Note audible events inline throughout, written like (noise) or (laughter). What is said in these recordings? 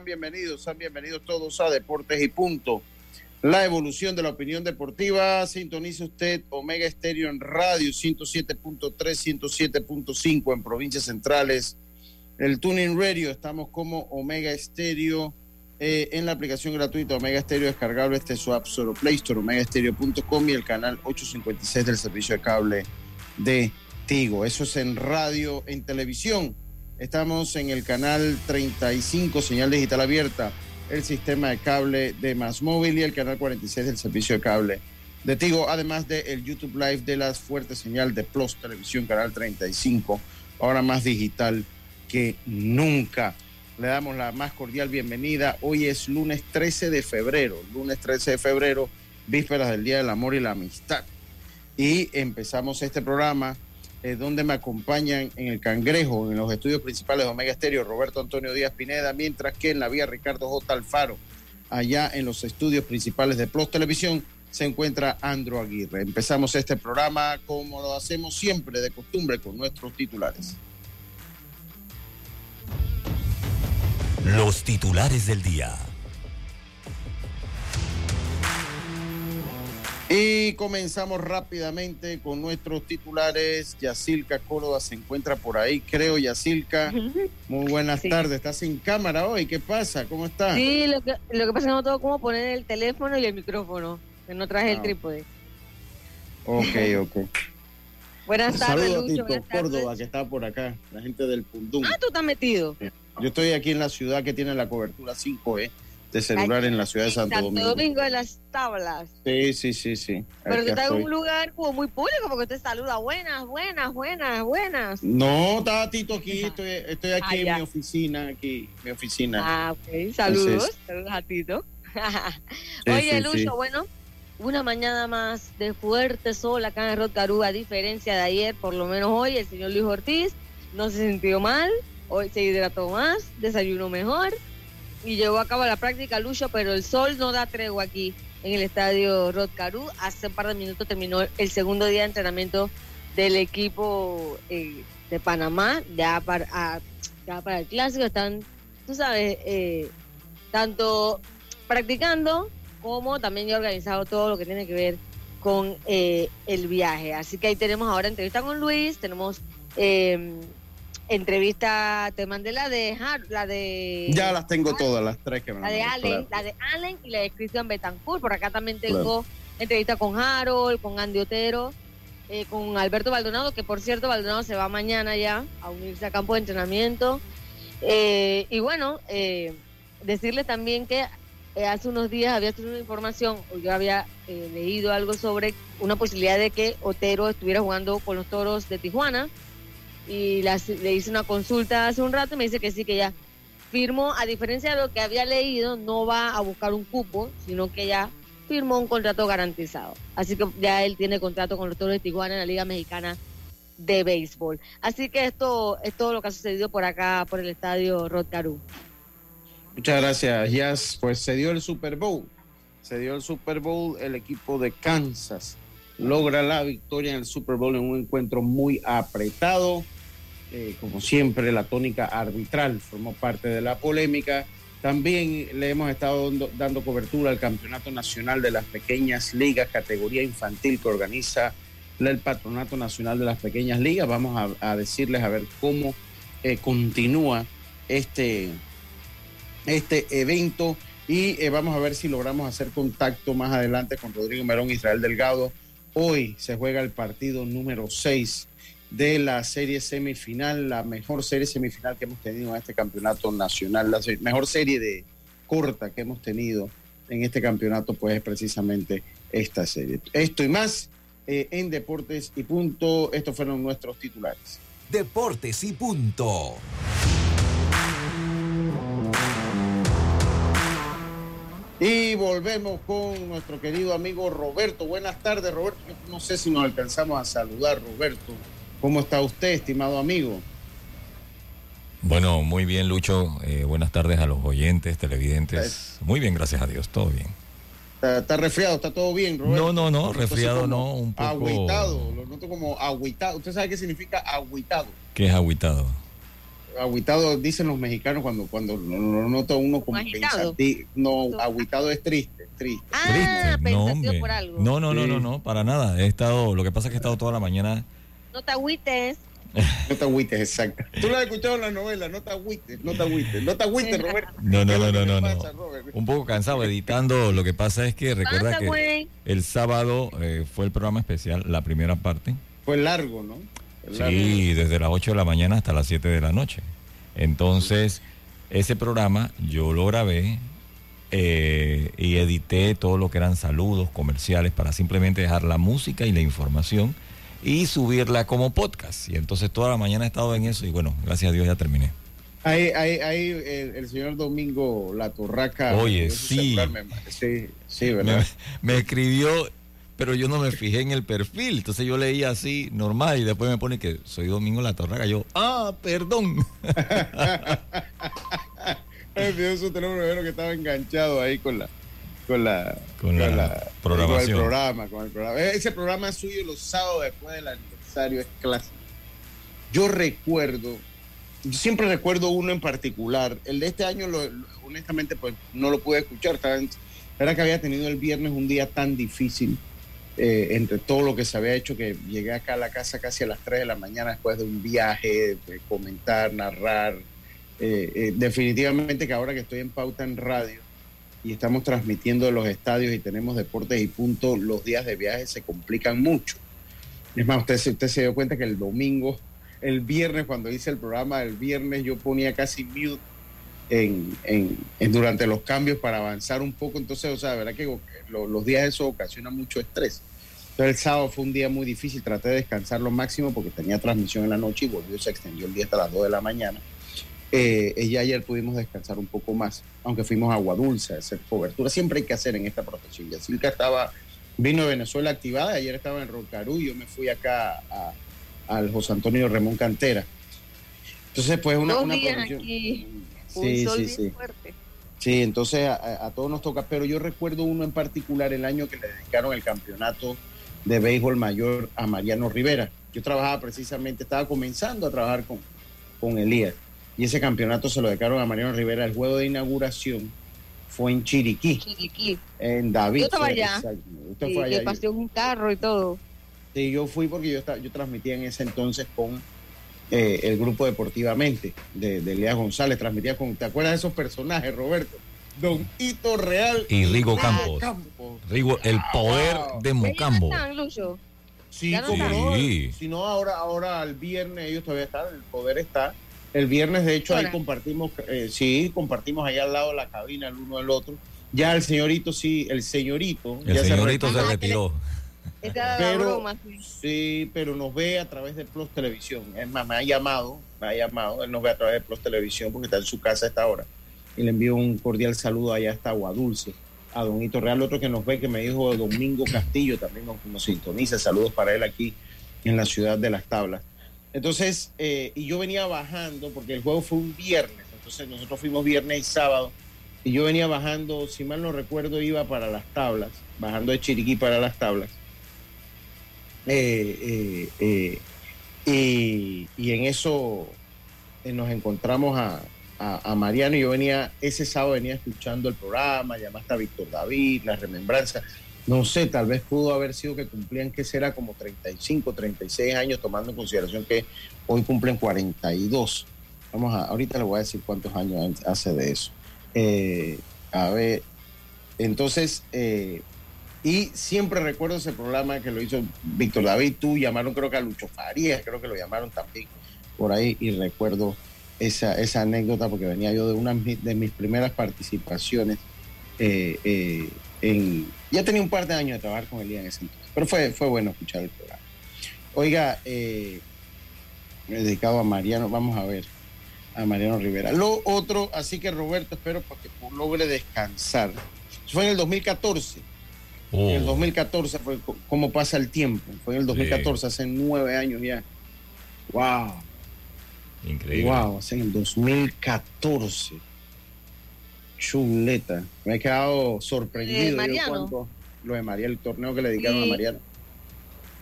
Sean bienvenidos, sean bienvenidos todos a Deportes y Punto. La evolución de la opinión deportiva, sintonice usted Omega Estéreo en radio 107.3, 107.5 en provincias centrales. El Tuning Radio, estamos como Omega Estéreo eh, en la aplicación gratuita Omega Estéreo descargable este su App Store Play Store, omegaestereo.com y el canal 856 del servicio de cable de Tigo. Eso es en radio, en televisión Estamos en el canal 35, señal digital abierta, el sistema de cable de Más Móvil y el canal 46 del servicio de cable de Tigo, además del el YouTube Live de la fuerte señal de Plus Televisión, canal 35, ahora más digital que nunca. Le damos la más cordial bienvenida. Hoy es lunes 13 de febrero, lunes 13 de febrero, vísperas del Día del Amor y la Amistad. Y empezamos este programa eh, donde me acompañan en el Cangrejo, en los estudios principales de Omega Estéreo, Roberto Antonio Díaz Pineda, mientras que en la vía Ricardo J. Alfaro, allá en los estudios principales de Plus Televisión, se encuentra Andro Aguirre. Empezamos este programa como lo hacemos siempre, de costumbre, con nuestros titulares. Los titulares del día. Y comenzamos rápidamente con nuestros titulares. Yacilca Córdoba se encuentra por ahí, creo, Yacilca. Muy buenas tardes. ¿Estás en cámara hoy? ¿Qué pasa? ¿Cómo estás? Sí, lo que, lo que pasa es que no tengo cómo poner el teléfono y el micrófono, que no traje el ah. trípode. Ok, ok. (laughs) buenas tardes, Saludos a Tito Córdoba, que está por acá, la gente del Pundún. Ah, tú estás metido. Yo estoy aquí en la ciudad que tiene la cobertura 5E de celular en la ciudad de Santo, Santo Domingo. de las tablas. Sí, sí, sí, sí. Pero que está en un lugar como muy público porque usted saluda buenas, buenas, buenas, buenas. No, está Tito aquí, estoy, estoy aquí ah, en mi oficina, aquí, mi oficina. Ah, ok, saludos, saludos a Tito. (laughs) Oye, Lucho, bueno, una mañana más de fuerte sol acá en Rotcarú, a diferencia de ayer, por lo menos hoy, el señor Luis Ortiz no se sintió mal, hoy se hidrató más, desayunó mejor y llevó a cabo la práctica Lucho, pero el sol no da tregua aquí en el estadio Rod Hace un par de minutos terminó el segundo día de entrenamiento del equipo eh, de Panamá, ya para, el clásico. Están, tú sabes, eh, tanto practicando como también ya organizado todo lo que tiene que ver con eh, el viaje. Así que ahí tenemos ahora entrevista con Luis, tenemos entrevista, te mandé la de la de Ya las tengo todas, las tres que me La de Allen, la de Allen y la de Christian Betancourt. Por acá también tengo entrevista con Harold, con Andy Otero, eh, con Alberto Baldonado, que por cierto Baldonado se va mañana ya a unirse a campo de entrenamiento. Eh, y bueno, eh, decirle también que hace unos días había tenido una información, o yo había leído algo sobre una posibilidad de que Otero estuviera jugando con los toros de Tijuana y le hice una consulta hace un rato y me dice que sí, que ya firmó, a diferencia de lo que había leído, no va a buscar un cupo, sino que ya firmó un contrato garantizado. Así que ya él tiene contrato con los Toros de Tijuana en la Liga Mexicana de Béisbol. Así que esto es todo lo que ha sucedido por acá, por el estadio Rod Muchas gracias, Jazz. Pues se dio el Super Bowl. Se dio el Super Bowl, el equipo de Kansas logra la victoria en el Super Bowl en un encuentro muy apretado. Eh, como siempre, la tónica arbitral formó parte de la polémica. También le hemos estado dando, cobertura al Campeonato Nacional de las Pequeñas Ligas, categoría infantil que organiza el Patronato Nacional de las Pequeñas Ligas. Vamos a, decirles a ver cómo eh, continúa este, este evento y eh, vamos a ver si logramos hacer contacto más adelante con Rodrigo Merón Israel Delgado. Hoy se juega el partido número 6 de la serie semifinal, la mejor serie semifinal que hemos tenido en este campeonato nacional, la mejor serie de corta que hemos tenido en este campeonato, pues es precisamente esta serie. Esto y más eh, en Deportes y Punto. Estos fueron nuestros titulares. Deportes y Punto. Y volvemos con nuestro querido amigo Roberto. Buenas tardes, Roberto. No sé si nos alcanzamos a saludar, Roberto. ¿Cómo está usted, estimado amigo? Bueno, muy bien, Lucho. Eh, buenas tardes a los oyentes, televidentes. Muy bien, gracias a Dios, todo bien. ¿Está, resfriado? ¿Está todo bien, Roberto? No, no, no, resfriado no, un poco... Agüitado, lo noto como agüitado. ¿Usted sabe qué significa agüitado? ¿Qué es agüitado? Agüitado, dicen los mexicanos cuando, cuando lo nota uno como pensativo. No, agüitado es triste, triste. Ah, triste. No, por algo. No, no, no, no, no, para nada. He estado, lo que pasa es que he estado toda la mañana no te agüites. No te agüites, exacto. Tú lo has escuchado en la novela, no te agüites, no te agüites, no te agüites, Roberto. No, no, no, no, no. Un poco cansado editando. Lo que pasa es que recuerda que el sábado eh, fue el programa especial, la primera parte. Fue largo, ¿no? Sí, desde las 8 de la mañana hasta las 7 de la noche. Entonces, ese programa yo lo grabé eh, y edité todo lo que eran saludos comerciales para simplemente dejar la música y la información y subirla como podcast. Y entonces toda la mañana he estado en eso y bueno, gracias a Dios ya terminé. Ahí, ahí, ahí el, señor Domingo La Torraca. Oye, sí. sí, sí, ¿verdad? Me, escribió, pero yo no me fijé en el perfil. Entonces yo leía así, normal, y después me pone que soy Domingo La Torraca. Yo, ah, perdón. (laughs) el su teléfono que estaba enganchado ahí con la con la, con, la, programación. Con el programa, con el programa. Ese programa suyo los sábados después del aniversario es clásico. Yo recuerdo, yo siempre recuerdo uno en particular. El de este año, lo, honestamente, pues no lo pude escuchar. Era que había tenido el viernes un día tan difícil eh, entre todo lo que se había hecho que llegué acá a la casa casi a las 3 de la mañana después de un viaje, de comentar, narrar. Eh, eh, definitivamente que ahora que estoy en pauta en radio, y estamos transmitiendo los estadios y tenemos deportes y punto, los días de viaje se complican mucho. Es más, usted, usted se dio cuenta que el domingo, el viernes, cuando hice el programa, el viernes yo ponía casi mute en, en, durante los cambios para avanzar un poco. Entonces, o sea, verdad que los días eso ocasiona mucho estrés. Entonces, el sábado fue un día muy difícil. Traté de descansar lo máximo porque tenía transmisión en la noche y volvió, se extendió el día hasta las 2 de la mañana. Eh, ya ayer pudimos descansar un poco más, aunque fuimos a Agua Dulce a hacer cobertura. Siempre hay que hacer en esta protección. que estaba, vino de Venezuela activada, ayer estaba en Rocarú y yo me fui acá al José Antonio Ramón Cantera. Entonces, pues una, una protección. Sí, sí, sí. Fuerte. Sí, entonces a, a, todos nos toca, pero yo recuerdo uno en particular el año que le dedicaron el campeonato de béisbol mayor a Mariano Rivera. Yo trabajaba precisamente, estaba comenzando a trabajar con, con Elías y ese campeonato se lo dedicaron a Mariano Rivera. El juego de inauguración fue en Chiriquí. Chiriquí. En David. Yo estaba allá. Usted fue allá. pasé un carro y todo. Sí, yo fui porque yo, yo transmitía en ese entonces con eh, el grupo Deportivamente de, de Lea González. Transmitía con. ¿Te acuerdas de esos personajes, Roberto? Don Hito Real. Y Rigo Campos. Rigo, el poder de Mocambo. Sí, como no. Si no, ahora, ahora al viernes ellos todavía están, el poder está. El viernes, de hecho, ahí compartimos, eh, sí, compartimos ahí al lado de la cabina el uno del otro. Ya el señorito, sí, el señorito. El señorito se, retiró. Pero, sí, pero nos ve a través de Plus Televisión. Es más, me ha llamado, me ha llamado, él nos ve a través de Plus Televisión porque está en su casa a esta hora. Y le envío un cordial saludo allá hasta Aguadulce, a Don Hito Real, otro que nos ve, que me dijo Domingo Castillo, también nos, nos sintoniza. Saludos para él aquí en la ciudad de Las Tablas. Entonces, eh, y yo venía bajando, porque el juego fue un viernes, entonces nosotros fuimos viernes y sábado, y yo venía bajando, si mal no recuerdo, iba para las tablas, bajando de Chiriquí para las tablas. Eh, eh, Y, en eso eh, nos encontramos a, Mariano y yo venía, ese sábado venía escuchando el programa, llamaste a Víctor David, la remembranza. No sé, tal vez pudo haber sido que cumplían, que será como 35, 36 años, tomando en consideración que hoy cumplen 42. Vamos a, ahorita le voy a decir cuántos años hace de eso. Eh, a ver, entonces, eh, y siempre recuerdo ese programa que lo hizo Víctor David, tú llamaron creo que a Lucho Farías, creo que lo llamaron también por ahí, y recuerdo esa, esa anécdota porque venía yo de una de mis primeras participaciones eh, en... Ya tenía un par de años de trabajar con Elías en ese entonces, pero fue, fue bueno escuchar el programa. Oiga, dedicado a Mariano, vamos a ver a Mariano Rivera. Lo otro, así que Roberto, espero que logre descansar. fue en el 2014. En el 2014 fue como pasa el tiempo. Fue en el 2014, hace nueve años ya. ¡Wow! Increíble. ¡Wow! Hace en el 2014. Chuleta. Me he quedado sorprendido. Mariano? lo de Mariano, el torneo que le dedicaron a Mariano.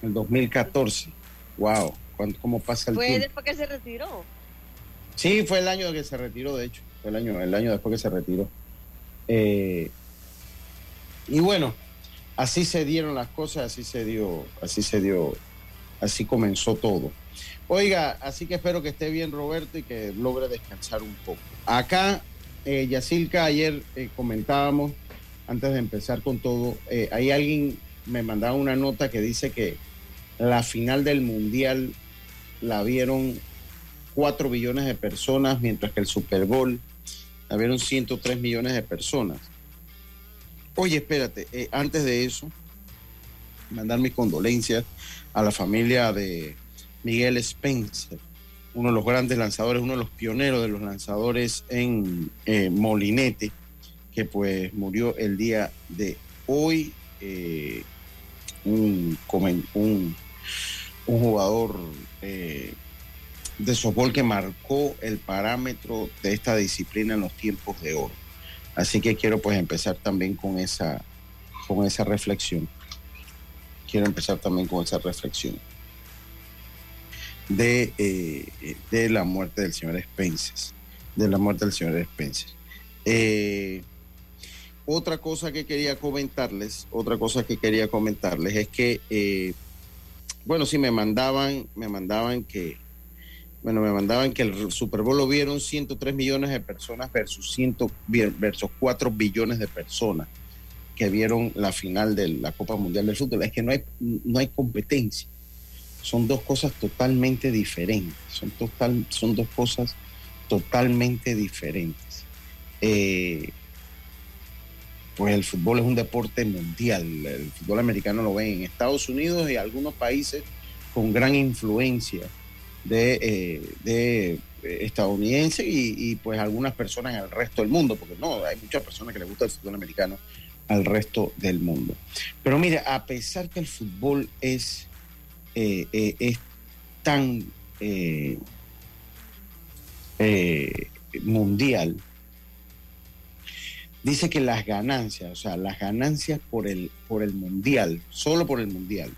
En el 2014. ¡Wow! ¿Cómo pasa el tiempo? Fue después que se retiró. Sí, fue el año que se retiró, de hecho. Fue el año, el año después que se retiró. Eh, y bueno, así se dieron las cosas, así se dio, así se dio, así comenzó todo. Oiga, así que espero que esté bien Roberto y que logre descansar un poco. Acá, eh, Yacilca, ayer eh, comentábamos, antes de empezar con todo, eh, hay alguien me mandaba una nota que dice que la final del Mundial la vieron 4 billones de personas, mientras que el Super Bowl habieron 103 millones de personas. Oye, espérate, eh, antes de eso, mandar mis condolencias a la familia de Miguel Spencer, uno de los grandes lanzadores, uno de los pioneros de los lanzadores en eh, Molinete, que pues murió el día de hoy. Eh, un, jugador de softball que marcó el parámetro de esta disciplina en los tiempos de oro. Así que quiero pues empezar también con esa, con esa reflexión. Quiero empezar también con esa reflexión de, eh, de la muerte del señor Spencer. De la muerte del señor Spencer. Eh, otra cosa que quería comentarles, otra cosa que quería comentarles es que, eh, bueno, si me mandaban, me mandaban que bueno, me mandaban que el Super Bowl lo vieron 103 millones de personas versus, 100, versus 4 billones de personas que vieron la final de la Copa Mundial del Fútbol. Es que no hay, no hay competencia. Son dos cosas totalmente diferentes. Son, total, son dos cosas totalmente diferentes. Eh, pues el fútbol es un deporte mundial. El fútbol americano lo ven en Estados Unidos y algunos países con gran influencia de, eh, de estadounidense y, pues algunas personas en el resto del mundo, porque no, hay muchas personas que les gusta el fútbol americano al resto del mundo. Pero mire, a pesar que el fútbol es, eh, eh, es tan mundial, dice que las ganancias, o sea, las ganancias por el, por el mundial, solo por el mundial,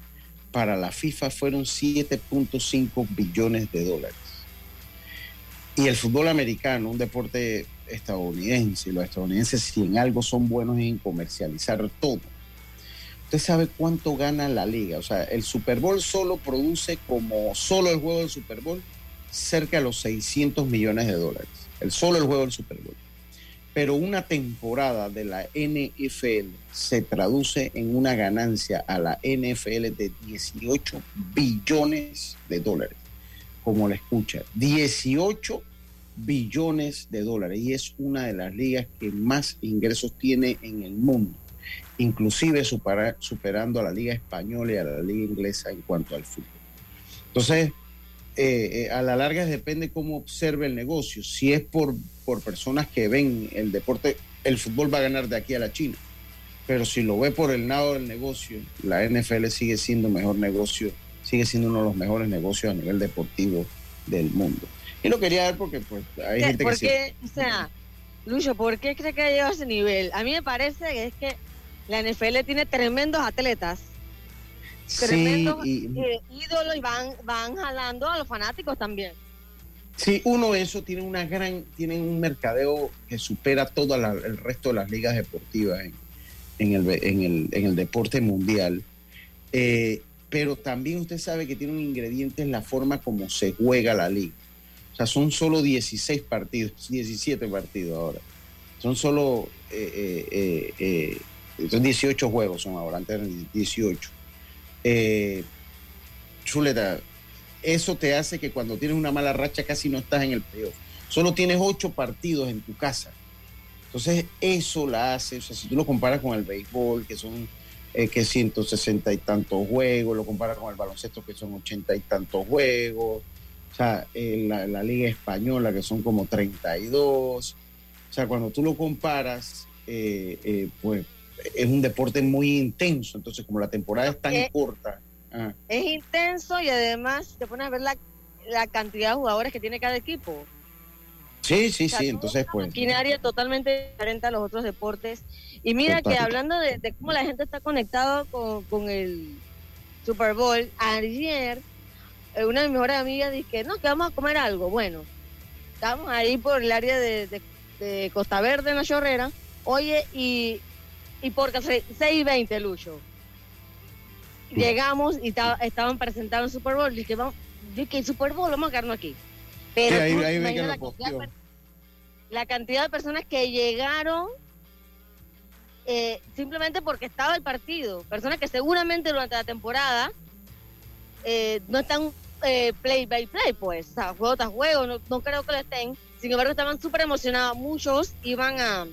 para la FIFA fueron 7.5 billones de dólares. Y el fútbol americano, un deporte estadounidense, los estadounidenses si en algo son buenos en comercializar todo. Usted sabe cuánto gana la liga. O sea, el Super Bowl solo produce como solo el juego del Super Bowl cerca de los 600 millones de dólares. El solo el juego del Super Bowl pero una temporada de la NFL se traduce en una ganancia a la NFL de 18 billones de dólares, como la escucha, 18 billones de dólares y es una de las ligas que más ingresos tiene en el mundo, inclusive superando a la liga española y a la liga inglesa en cuanto al fútbol. Entonces, eh, eh, a la larga depende cómo observe el negocio. Si es por, por personas que ven el deporte, el fútbol va a ganar de aquí a la China. Pero si lo ve por el lado del negocio, la NFL sigue siendo mejor negocio, sigue siendo uno de los mejores negocios a nivel deportivo del mundo. Y lo quería ver porque pues hay gente ¿Por qué, o sea, Lucho, ¿por qué cree que ha llegado a ese nivel? A mí me parece que es que la NFL tiene tremendos atletas tremendos eh, ídolos y van, van jalando a los fanáticos también. Sí, uno de esos tiene una gran, tienen un mercadeo que supera todo el resto de las ligas deportivas en, el, en, el, deporte mundial. Eh, pero también usted sabe que tiene un ingrediente en la forma como se juega la liga. O sea, son solo 16 partidos, 17 partidos ahora. Son solo eh, eh, 18 eh, juegos son ahora, antes eran 18. Eh, chuleta, eso te hace que cuando tienes una mala racha casi no estás en el playoff. Solo tienes 8 partidos en tu casa. Entonces, eso la hace, o sea, si tú lo comparas con el béisbol, que son eh, que 160 y tantos juegos, lo comparas con el baloncesto, que son 80 y tantos juegos, o sea, la, la, Liga Española, que son como 32. O sea, cuando tú lo comparas, eh, eh, pues es un deporte muy intenso. Entonces, como la temporada es tan corta. Es intenso y además te pones a ver la, la cantidad de jugadores que tiene cada equipo. Sí, sí, sí, entonces pues... Maquinaria totalmente diferente a los otros deportes. Y mira que hablando de, cómo la gente está conectada con, con, el Super Bowl, ayer eh, una de mis mejores amigas dice no, que vamos a comer algo. Bueno, estamos ahí por el área de, de Costa Verde, en la Chorrera. Oye, y, y por 6 y 20, Lucho. Llegamos y estaban presentando el Super Bowl. Dije, vamos, dije, Super Bowl, vamos a quedarnos aquí. Pero la, cantidad, de personas que llegaron eh, simplemente porque estaba el partido. Personas que seguramente durante la temporada eh, no están eh, play by play, pues, o sea, juego tras juego, no, no creo que lo estén. Sin embargo, estaban súper emocionados. Muchos iban a,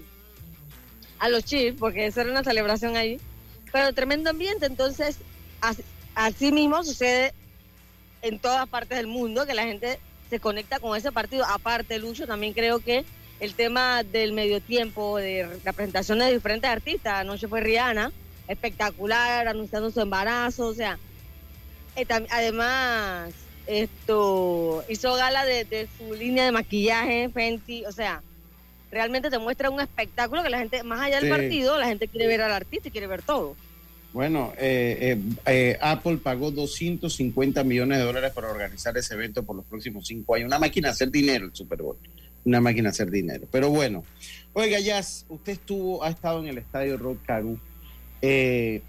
a los Chiefs, porque eso era una celebración ahí. Pero tremendo ambiente, entonces, así, mismo sucede en todas partes del mundo, que la gente se conecta con ese partido. Aparte, Lucho, también creo que el tema del medio tiempo, de la presentación de diferentes artistas, anoche fue Rihanna, espectacular, anunciando su embarazo, o sea, eh, además, esto hizo gala de, su línea de maquillaje, Fenty, o sea, realmente te muestra un espectáculo que la gente, más allá del partido, la gente quiere ver al artista y quiere ver todo. Bueno, eh, eh, eh, Apple pagó 250 millones de dólares para organizar ese evento por los próximos cinco años. Una máquina de hacer dinero, el Super Bowl. Una máquina de hacer dinero. Pero bueno, oiga, Jazz, usted estuvo, ha estado en el estadio Rod Caru. ¿Qué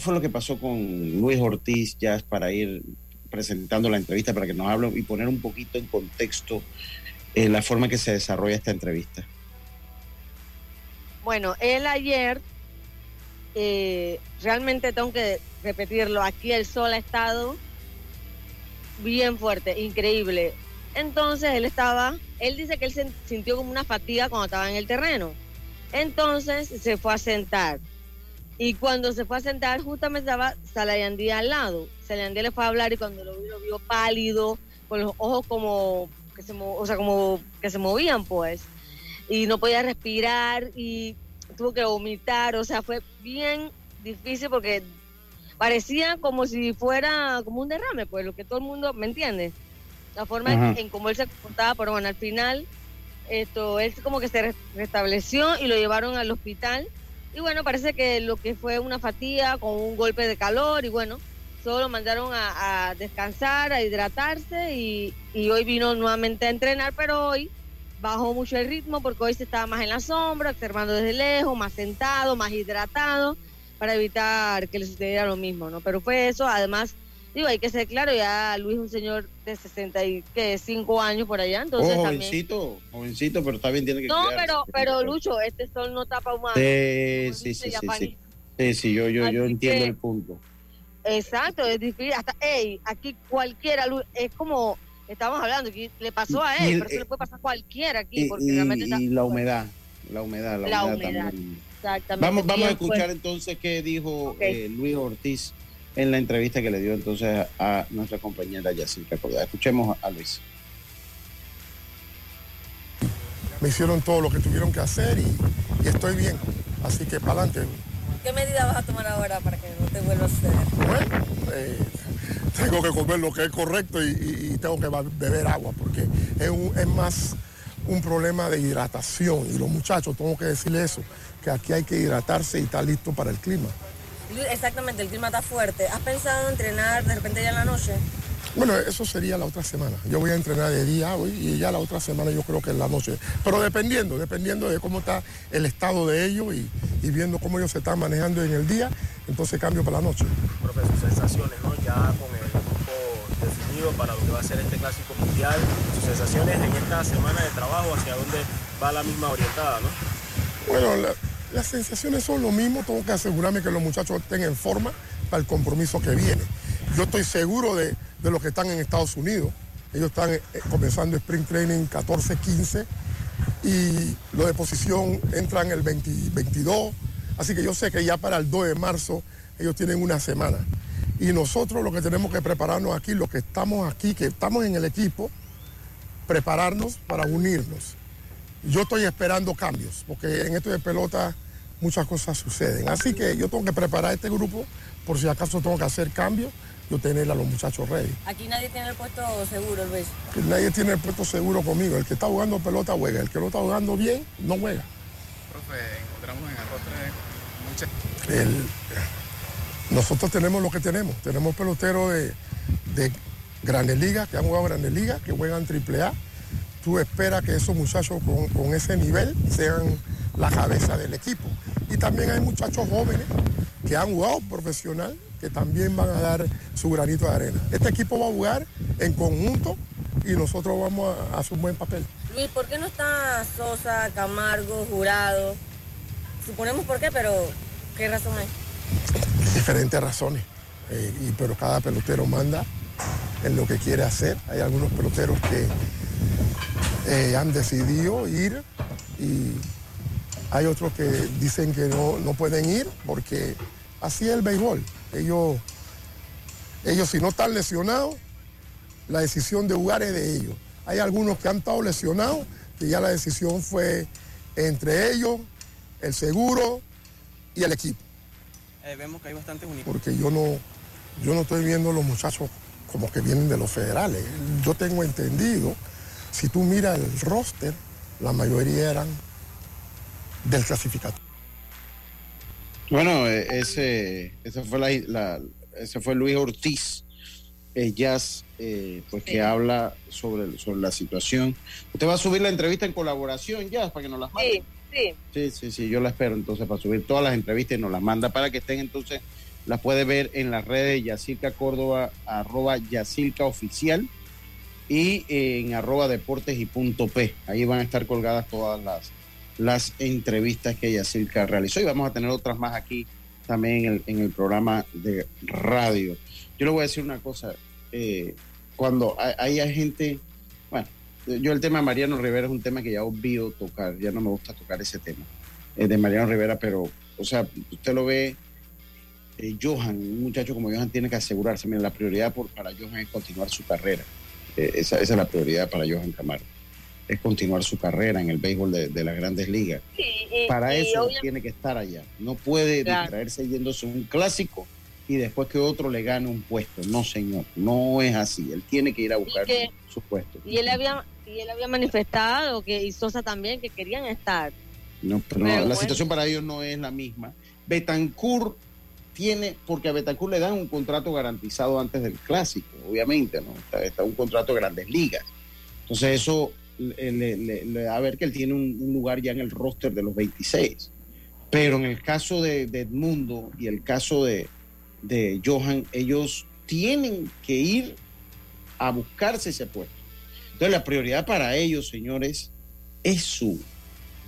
fue lo que pasó con Luis Ortiz, Jazz, para ir presentando la entrevista, para que nos hable y poner un poquito en contexto la forma que se desarrolla esta entrevista? Bueno, él ayer eh, realmente tengo que repetirlo, aquí el sol ha estado bien fuerte, increíble. Entonces él estaba, él dice que él se sintió como una fatiga cuando estaba en el terreno. Entonces se fue a sentar. Y cuando se fue a sentar, justamente estaba Salayandí al lado. Salayandí le fue a hablar y cuando lo vio, lo vio pálido, con los ojos como que se, o sea, como que se movían, pues. Y no podía respirar y tuvo que vomitar, o sea, fue bien difícil porque parecía como si fuera como un derrame, pues lo que todo el mundo, ¿me entiende? La forma en, cómo él se comportaba, pero bueno, al final esto él como que se restableció y lo llevaron al hospital y bueno, parece que lo que fue una fatiga con un golpe de calor y bueno, solo lo mandaron a, descansar, a hidratarse y, y hoy vino nuevamente a entrenar, pero hoy bajó mucho el ritmo porque hoy se estaba más en la sombra, observando desde lejos, más sentado, más hidratado, para evitar que le sucediera lo mismo, ¿no? Pero fue eso, además, digo, hay que ser claro, ya Luis es un señor de 65 años por allá, entonces oh, jovencito, jovencito, pero está bien, tiene que No, pero, pero Lucho, este sol no tapa humano. Sí, sí, sí, sí, sí, sí, yo, yo, yo entiendo el punto. Exacto, es difícil, hasta, hey, aquí cualquiera, es como estamos hablando, que le pasó a él, pero eso le puede pasar a cualquiera aquí, porque realmente y la humedad, la humedad, la, humedad, también. Exactamente. Vamos, vamos a escuchar entonces qué dijo eh, Luis Ortiz en la entrevista que le dio entonces a nuestra compañera Cordera. Escuchemos a Luis. Me hicieron todo lo que tuvieron que hacer y, estoy bien. Así que para adelante. ¿Qué medida vas a tomar ahora para que no te vuelva a suceder? Bueno, eh, tengo que comer lo que es correcto y, tengo que beber agua, porque es, más un problema de hidratación. Y los muchachos, tengo que decirles eso, que aquí hay que hidratarse y estar listo para el clima. Exactamente, el clima está fuerte. ¿Has pensado entrenar de repente ya en la noche? Bueno, eso sería la otra semana. Yo voy a entrenar de día hoy y ya la otra semana yo creo que en la noche. Pero dependiendo, dependiendo de cómo está el estado de ellos y, viendo cómo ellos se están manejando en el día, entonces cambio para la noche. Profe, sus sensaciones, ¿no? Ya con el grupo definido para lo que va a ser este clásico mundial, sus sensaciones en esta semana de trabajo, hacia dónde va la misma orientada, ¿no? Bueno, las sensaciones son lo mismo, tengo que asegurarme que los muchachos estén en forma para el compromiso que viene. Yo estoy seguro de, los que están en Estados Unidos. Ellos están eh, comenzando Spring Training 14-15 y los de posición entran el 22. Así que yo sé que ya para el 2 de marzo ellos tienen una semana. Y nosotros lo que tenemos que prepararnos aquí, los que estamos aquí, que estamos en el equipo, prepararnos para unirnos. Yo estoy esperando cambios, porque en esto de pelota muchas cosas suceden. Así que yo tengo que preparar este grupo por si acaso tengo que hacer cambios, yo tener a los muchachos ready. Aquí nadie tiene el puesto seguro, Luis. Nadie tiene el puesto seguro conmigo. El que está jugando pelota juega, el que no está jugando bien no juega. Profe, encontramos en el muchas... nosotros tenemos lo que tenemos. Tenemos peloteros de, de Grandes Ligas, que han jugado Grandes Ligas, que juegan Triple A. Tú esperas que esos muchachos con, con ese nivel sean la cabeza del equipo. Y también hay muchachos jóvenes que han jugado profesional que también van a dar su granito de arena. Este equipo va a jugar en conjunto y nosotros vamos a, hacer un buen papel. Luis, ¿por qué no está Sosa, Camargo, Jurado? Suponemos por qué, pero ¿qué razón hay? Diferentes razones, eh, y, pero cada pelotero manda en lo que quiere hacer. Hay algunos peloteros que eh, han decidido ir y hay otros que dicen que no, no pueden ir porque así es el béisbol. Ellos, ellos si no están lesionados, la decisión de jugar es de ellos. Hay algunos que han estado lesionados, que ya la decisión fue entre ellos, el seguro y el equipo. Eh, vemos que hay bastantes Porque yo no, yo no estoy viendo los muchachos como que vienen de los federales. Yo tengo entendido, si tú miras el roster, la mayoría eran del clasificado. Bueno, eh, ese, ese, fue, la, ese fue Luis Ortiz, Jazz, eh, pues que habla sobre, sobre la situación. Usted va a subir la entrevista en colaboración, Jazz, para que nos las mande. Sí, sí. Sí, sí, yo la espero entonces para subir todas las entrevistas y nos las manda para que estén entonces, las puede ver en las redes de Yacirca Córdoba, arroba Yacirca Oficial y en arroba deportes y punto P. Ahí van a estar colgadas todas las las entrevistas que Yacirca realizó. Y vamos a tener otras más aquí también en el, programa de radio. Yo le voy a decir una cosa, eh, cuando hay, gente, bueno, yo el tema de Mariano Rivera es un tema que ya olvido tocar, ya no me gusta tocar ese tema eh, de Mariano Rivera, pero, o sea, usted lo ve, eh, Johan, un muchacho como Johan tiene que asegurarse, mira, la prioridad por, para Johan es continuar su carrera, esa, esa es la prioridad para Johan Camargo es continuar su carrera en el béisbol de, las grandes ligas. Para eso tiene que estar allá. No puede distraerse yéndose un clásico y después que otro le gane un puesto. No, señor, no es así. Él tiene que ir a buscar su puesto. Y él había y él había manifestado que y Sosa también que querían estar. No, pero, la situación para ellos no es la misma. Betancourt tiene, porque a Betancourt le dan un contrato garantizado antes del clásico, obviamente, ¿no? Está, está un contrato de grandes ligas. Entonces eso a ver que él tiene un, lugar ya en el roster de los 26. Pero en el caso de, Edmundo y el caso de, Johan, ellos tienen que ir a buscarse ese puesto. Entonces la prioridad para ellos, señores, es su,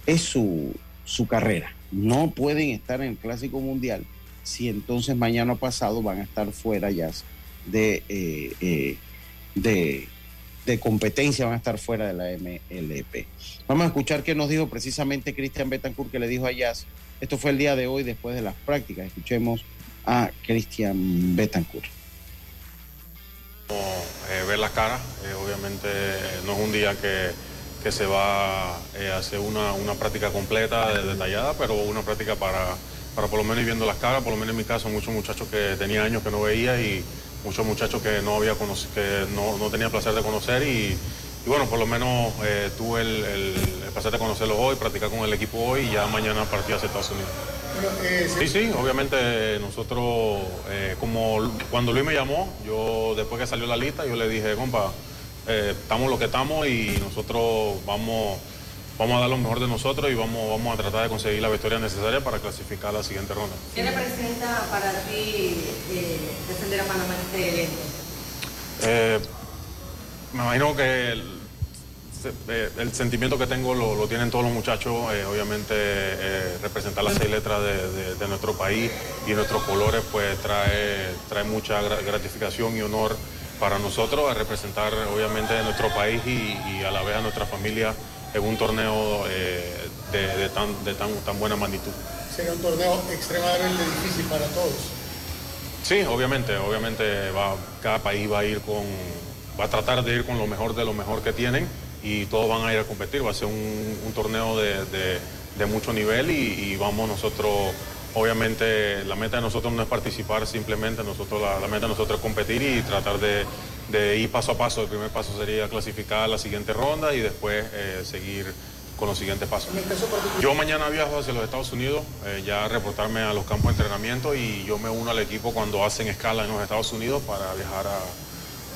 es su, su carrera. No pueden estar en el Clásico Mundial si entonces mañana pasado van a estar fuera ya de, eh, eh, de de competencia van a estar fuera de la MLP. Vamos a escuchar qué nos dijo precisamente Cristian Betancourt, que le dijo a Jazz. Esto fue el día de hoy después de las prácticas. Escuchemos a Cristian Betancourt. Eh, ver las caras, eh, obviamente no es un día que, se va eh, a hacer una, práctica completa, detallada, pero una práctica para, para por lo menos ir viendo las caras, por lo menos en mi caso, muchos muchachos que tenía años que no veía y muchos muchachos que no había que no, tenía placer de conocer y, bueno, por lo menos eh, tuve el, placer de conocerlos hoy, practicar con el equipo hoy y ya mañana partí hacia Estados Unidos. Eh, sí, sí, obviamente nosotros, eh, como cuando Luis me llamó, yo después que salió la lista, yo le dije, compa, eh, estamos lo que estamos y nosotros vamos, vamos a dar lo mejor de nosotros y vamos, vamos a tratar de conseguir la victoria necesaria para clasificar a la siguiente ronda. ¿Qué representa para ti defender a Panamá en este evento? me imagino que eh, el sentimiento que tengo lo, tienen todos los muchachos, eh, obviamente eh, representar las seis letras de, nuestro país y nuestros colores pues trae, trae mucha gratificación y honor para nosotros a representar obviamente nuestro país y, a la vez a nuestra familia en un torneo de, tan, de tan, tan buena magnitud. Sería un torneo extremadamente difícil para todos. Sí, obviamente, obviamente va, cada país va a ir con, va a tratar de ir con lo mejor de lo mejor que tienen y todos van a ir a competir. Va a ser un, torneo de, mucho nivel y, vamos nosotros, obviamente la meta de nosotros no es participar simplemente, nosotros la, meta de nosotros es competir y tratar de, ir paso a paso. El primer paso sería clasificar a la siguiente ronda y después eh, seguir con los siguientes pasos. Yo mañana viajo hacia los Estados Unidos, eh, ya a reportarme a los campos de entrenamiento y yo me uno al equipo cuando hacen escala en los Estados Unidos para viajar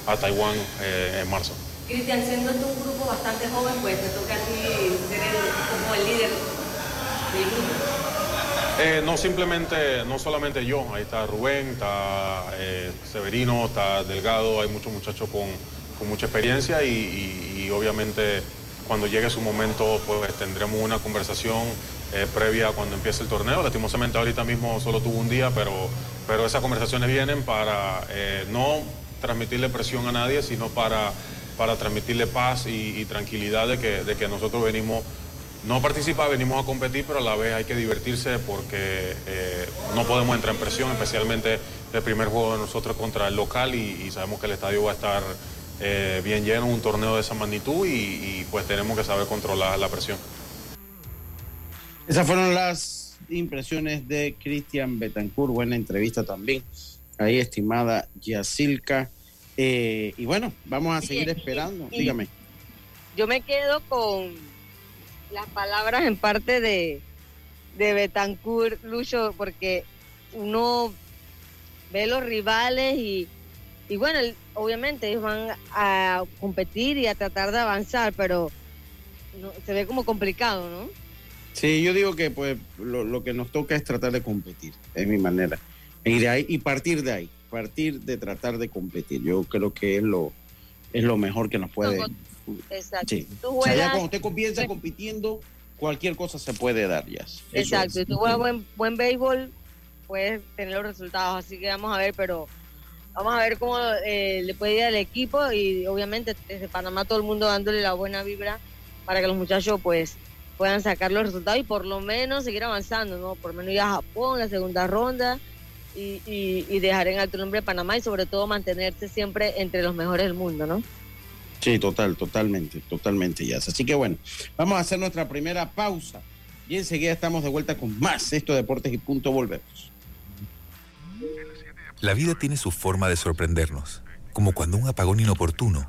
a, Taiwán eh, en marzo. Cristian, siendo tú un grupo bastante joven, pues te toca a ti ser el, como el líder del grupo. Eh, no simplemente, no solamente yo, ahí está Rubén, está eh, Severino, está Delgado, hay muchos muchachos con, mucha experiencia y, obviamente cuando llegue su momento pues tendremos una conversación eh, previa cuando empiece el torneo. Lastimosamente ahorita mismo solo tuvo un día, pero, pero esas conversaciones vienen para no transmitirle presión a nadie, sino para para transmitirle paz y, tranquilidad de que, de que nosotros venimos no participar, venimos a competir, pero a la vez hay que divertirse porque eh, no podemos entrar en presión, especialmente el primer juego de nosotros contra el local y, sabemos que el estadio va a estar eh, bien lleno, un torneo de esa magnitud y, pues tenemos que saber controlar la presión. Esas fueron las impresiones de Cristian Betancourt, buena entrevista también. Ahí, estimada Yacilca. Eh, y bueno, vamos a seguir esperando. Dígame. Yo me quedo con las palabras en parte de, de Betancourt, Lucho, porque uno ve los rivales y, y bueno, obviamente ellos van a competir y a tratar de avanzar, pero se ve como complicado, ¿no? Sí, yo digo que pues lo, lo, que nos toca es tratar de competir, es mi manera. Y, de ahí, y partir de ahí partir de tratar de competir. Yo creo que es lo, es lo mejor que nos puede. Exacto. cuando usted comienza compitiendo, cualquier cosa se puede dar ya. Exacto. Si tú juegas buen, buen béisbol, puedes tener los resultados. Así que vamos a ver, pero vamos a ver cómo eh, le puede ir al equipo y obviamente desde Panamá todo el mundo dándole la buena vibra para que los muchachos pues puedan sacar los resultados y por lo menos seguir avanzando, ¿no? Por lo menos ir a Japón, la segunda ronda y, dejar en alto nombre de Panamá y sobre todo mantenerse siempre entre los mejores del mundo, ¿no? Sí, total, totalmente, totalmente, ya. Así que bueno, vamos a hacer nuestra primera pausa y enseguida estamos de vuelta con más Esto Deportes y Punto Volvemos. La vida tiene su forma de sorprendernos, como cuando un apagón inoportuno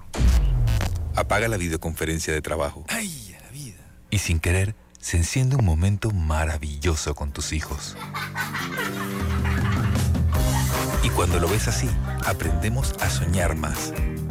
apaga la videoconferencia de trabajo. ¡Ay, la vida! Y sin querer, se enciende un momento maravilloso con tus hijos. Y cuando lo ves así, aprendemos a soñar más.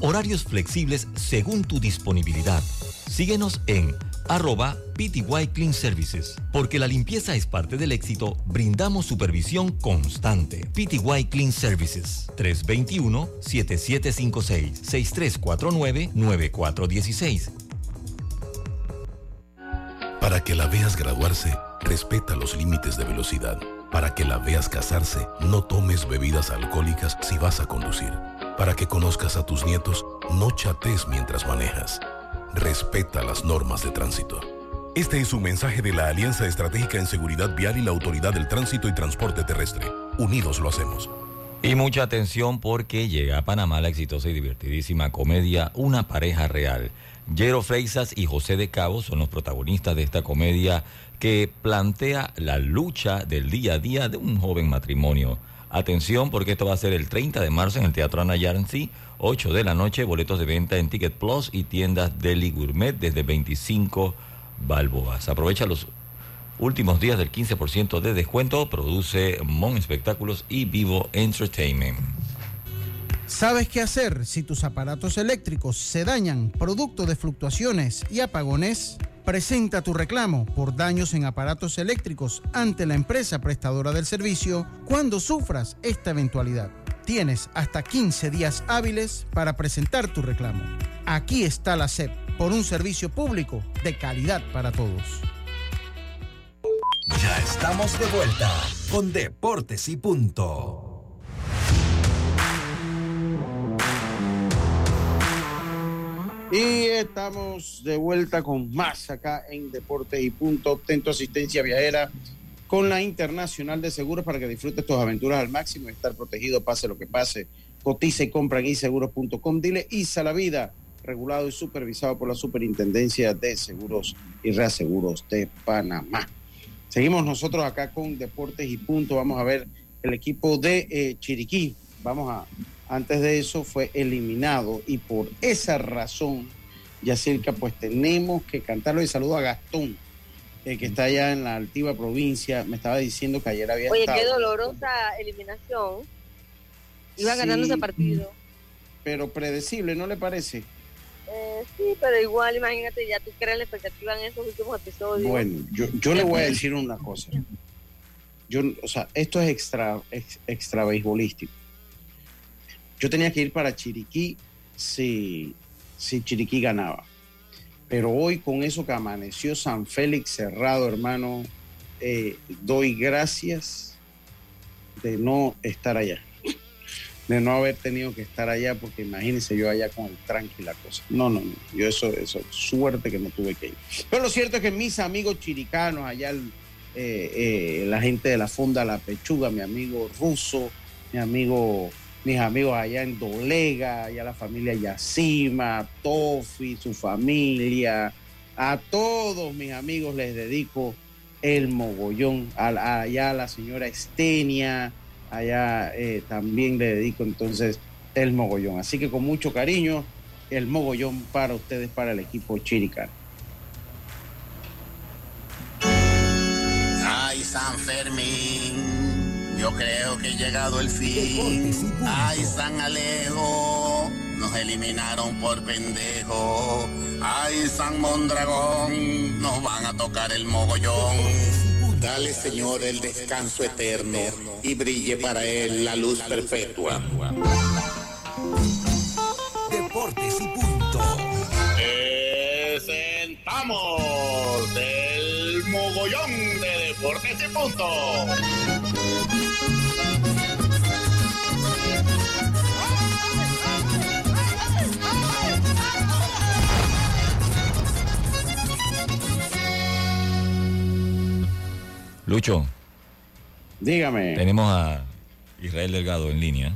Horarios flexibles según tu disponibilidad. Síguenos en arroba PTY Clean Services. Porque la limpieza es parte del éxito, brindamos supervisión constante. PTY Clean Services 321-7756-6349-9416. Para que la veas graduarse, respeta los límites de velocidad. Para que la veas casarse, no tomes bebidas alcohólicas si vas a conducir. Para que conozcas a tus nietos, no chates mientras manejas. Respeta las normas de tránsito. Este es un mensaje de la Alianza Estratégica en Seguridad Vial y la Autoridad del Tránsito y Transporte Terrestre. Unidos lo hacemos. Y mucha atención porque llega a Panamá la exitosa y divertidísima comedia Una pareja real. Jero Freisas y José de Cabo son los protagonistas de esta comedia que plantea la lucha del día a día de un joven matrimonio. Atención porque esto va a ser el 30 de marzo en el Teatro Ana Yarnsi, 8 de la noche, boletos de venta en Ticket Plus y tiendas Deli Gourmet desde 25 balboas. Aprovecha los últimos días del 15% de descuento, produce Mon Espectáculos y Vivo Entertainment. ¿Sabes qué hacer si tus aparatos eléctricos se dañan producto de fluctuaciones y apagones? Presenta tu reclamo por daños en aparatos eléctricos ante la empresa prestadora del servicio cuando sufras esta eventualidad. Tienes hasta 15 días hábiles para presentar tu reclamo. Aquí está la SEP por un servicio público de calidad para todos. Ya estamos de vuelta con Deportes y Punto. Y estamos de vuelta con más acá en Deportes y Punto. Obtén tu asistencia viajera con la Internacional de Seguros para que disfrutes tus aventuras al máximo y estar protegido pase lo que pase. Cotiza y compra en iseguros.com. Dile ISA la vida, regulado y supervisado por la Superintendencia de Seguros y Reaseguros de Panamá. Seguimos nosotros acá con Deportes y Punto. Vamos a ver el equipo de eh, Chiriquí. Vamos a antes de eso fue eliminado y por esa razón, Yacirca, pues tenemos que cantarlo y saludo a Gastón, eh, que está allá en la altiva provincia, me estaba diciendo que ayer había Oye, estado, qué dolorosa eliminación. Iba ganando ese partido. pero predecible, ¿no le parece? Eh, sí, pero igual, imagínate, ya tú creas la expectativa en esos últimos episodios. Bueno, yo, yo le voy a decir una cosa. Yo, o sea, esto es extra, ex- extra beisbolístico. Yo tenía que ir para Chiriquí si, si Chiriquí ganaba. Pero hoy con eso que amaneció San Félix cerrado, hermano, eh, doy gracias de no estar allá. De no haber tenido que estar allá, porque imagínense yo allá con el tranqui la cosa. No, no, no. Yo eso, eso, suerte que no tuve que ir. Pero lo cierto es que mis amigos chiricanos, allá eh, eh, la gente de la Fonda La Pechuga, mi amigo Russo, mi amigo, mis amigos allá en Dolega, allá la familia Yacima, Tofi, su familia, a todos mis amigos les dedico el mogollón, a, a- allá la señora Estenia, allá eh, también le dedico entonces el mogollón. Así que con mucho cariño, el mogollón para ustedes, para el equipo chiricano. Ay, San Fermín, yo creo que ha llegado el fin. Ay, San Alejo, nos eliminaron por pendejo. Ay, San Mondragón, nos van a tocar el mogollón. Dale, Señor, el descanso eterno y brille para él la luz perpetua. Deportes y Punto. Presentamos el mogollón de deportes y punto. Lucho. Dígame. Tenemos a Israel Delgado en línea.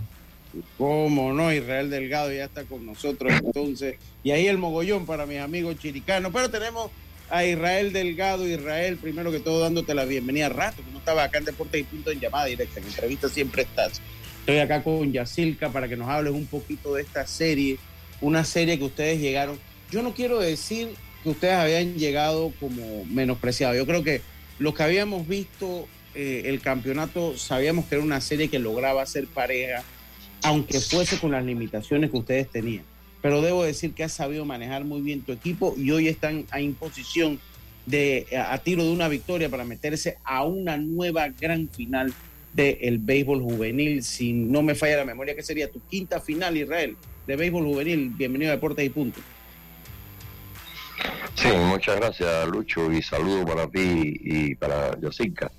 Cómo no, Israel Delgado ya está con nosotros entonces. Y ahí el mogollón para mis amigos chiricanos. Pero tenemos a Israel Delgado. Israel, primero que todo, dándote la bienvenida. Rato que no estaba acá en Deportes y Punto en llamada directa. En entrevista siempre estás. Estoy acá con Yacilca para que nos hables un poquito de esta serie. Una serie que ustedes llegaron. Yo no quiero decir que ustedes habían llegado como menospreciados. Yo creo que los que habíamos visto eh, el campeonato sabíamos que era una serie que lograba ser pareja aunque fuese con las limitaciones que ustedes tenían. pero debo decir que has sabido manejar muy bien tu equipo y hoy están a imposición de, a, tiro de una victoria para meterse a una nueva gran final del béisbol juvenil. Si no me falla la memoria, que sería tu quinta final, Israel, de béisbol juvenil. Bienvenido a Deportes y Punto. Sí, muchas gracias, Lucho, y saludo para ti y para Yosica.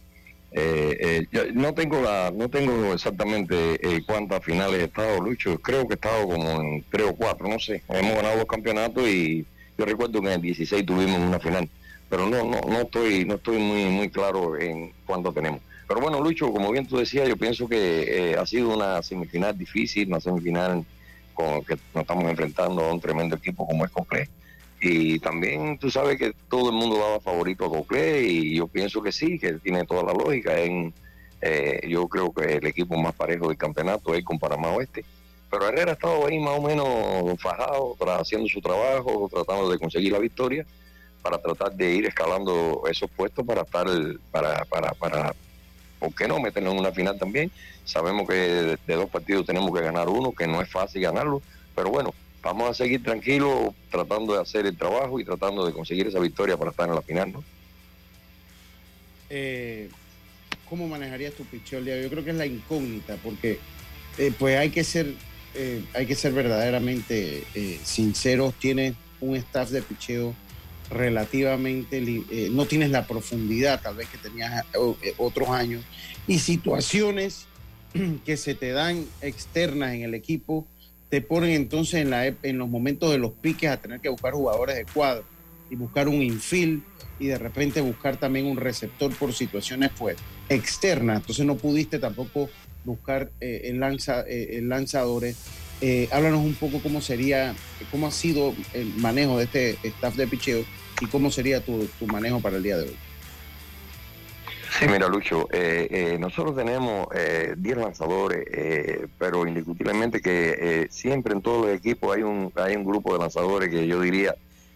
Eh, eh no tengo la, no tengo exactamente eh, cuántas finales he estado, Lucho. Creo que he estado como en tres o cuatro, no sé. Hemos ganado dos campeonatos y yo recuerdo que en el 16 tuvimos una final, pero no, no, no estoy, no estoy muy, muy claro en cuánto tenemos. Pero bueno, Lucho, como bien tú decías, yo pienso que eh, ha sido una semifinal difícil, una semifinal con que nos estamos enfrentando a un tremendo equipo como es Cocle. Y también tú sabes que todo el mundo daba favorito a Cocle y yo pienso que sí, que tiene toda la lógica. En, eh, yo creo que el equipo más parejo del campeonato es con Panamá Oeste. Pero Herrera ha estado ahí más o menos fajado, haciendo su trabajo, tratando de conseguir la victoria para tratar de ir escalando esos puestos para estar para, para, para ¿por qué no meternos en una final también? Sabemos que de, dos partidos tenemos que ganar uno, que no es fácil ganarlo, pero bueno, vamos a seguir tranquilos tratando de hacer el trabajo y tratando de conseguir esa victoria para estar en la final, ¿no? Eh, ¿Cómo manejarías tu picheo? Yo creo que es la incógnita, porque eh, pues hay que ser, eh, hay que ser verdaderamente sinceros. Tiene un staff de picheo relativamente, no tienes la profundidad tal vez que tenías otros años y situaciones (clears throat) que se te dan externas en el equipo te ponen entonces en, la, en los momentos de los piques a tener que buscar jugadores de cuadro y buscar un infield y de repente buscar también un receptor por situaciones pues, externas. Entonces no pudiste tampoco buscar eh, el, lanza, el lanzadores. háblanos un poco cómo sería, cómo ha sido el manejo de este staff de picheo y cómo sería tu, manejo para el día de hoy. Sí, mira, Lucho, eh, eh, nosotros tenemos 10 eh, lanzadores, pero indiscutiblemente que siempre en todos los equipos hay un, hay un grupo de lanzadores que yo diría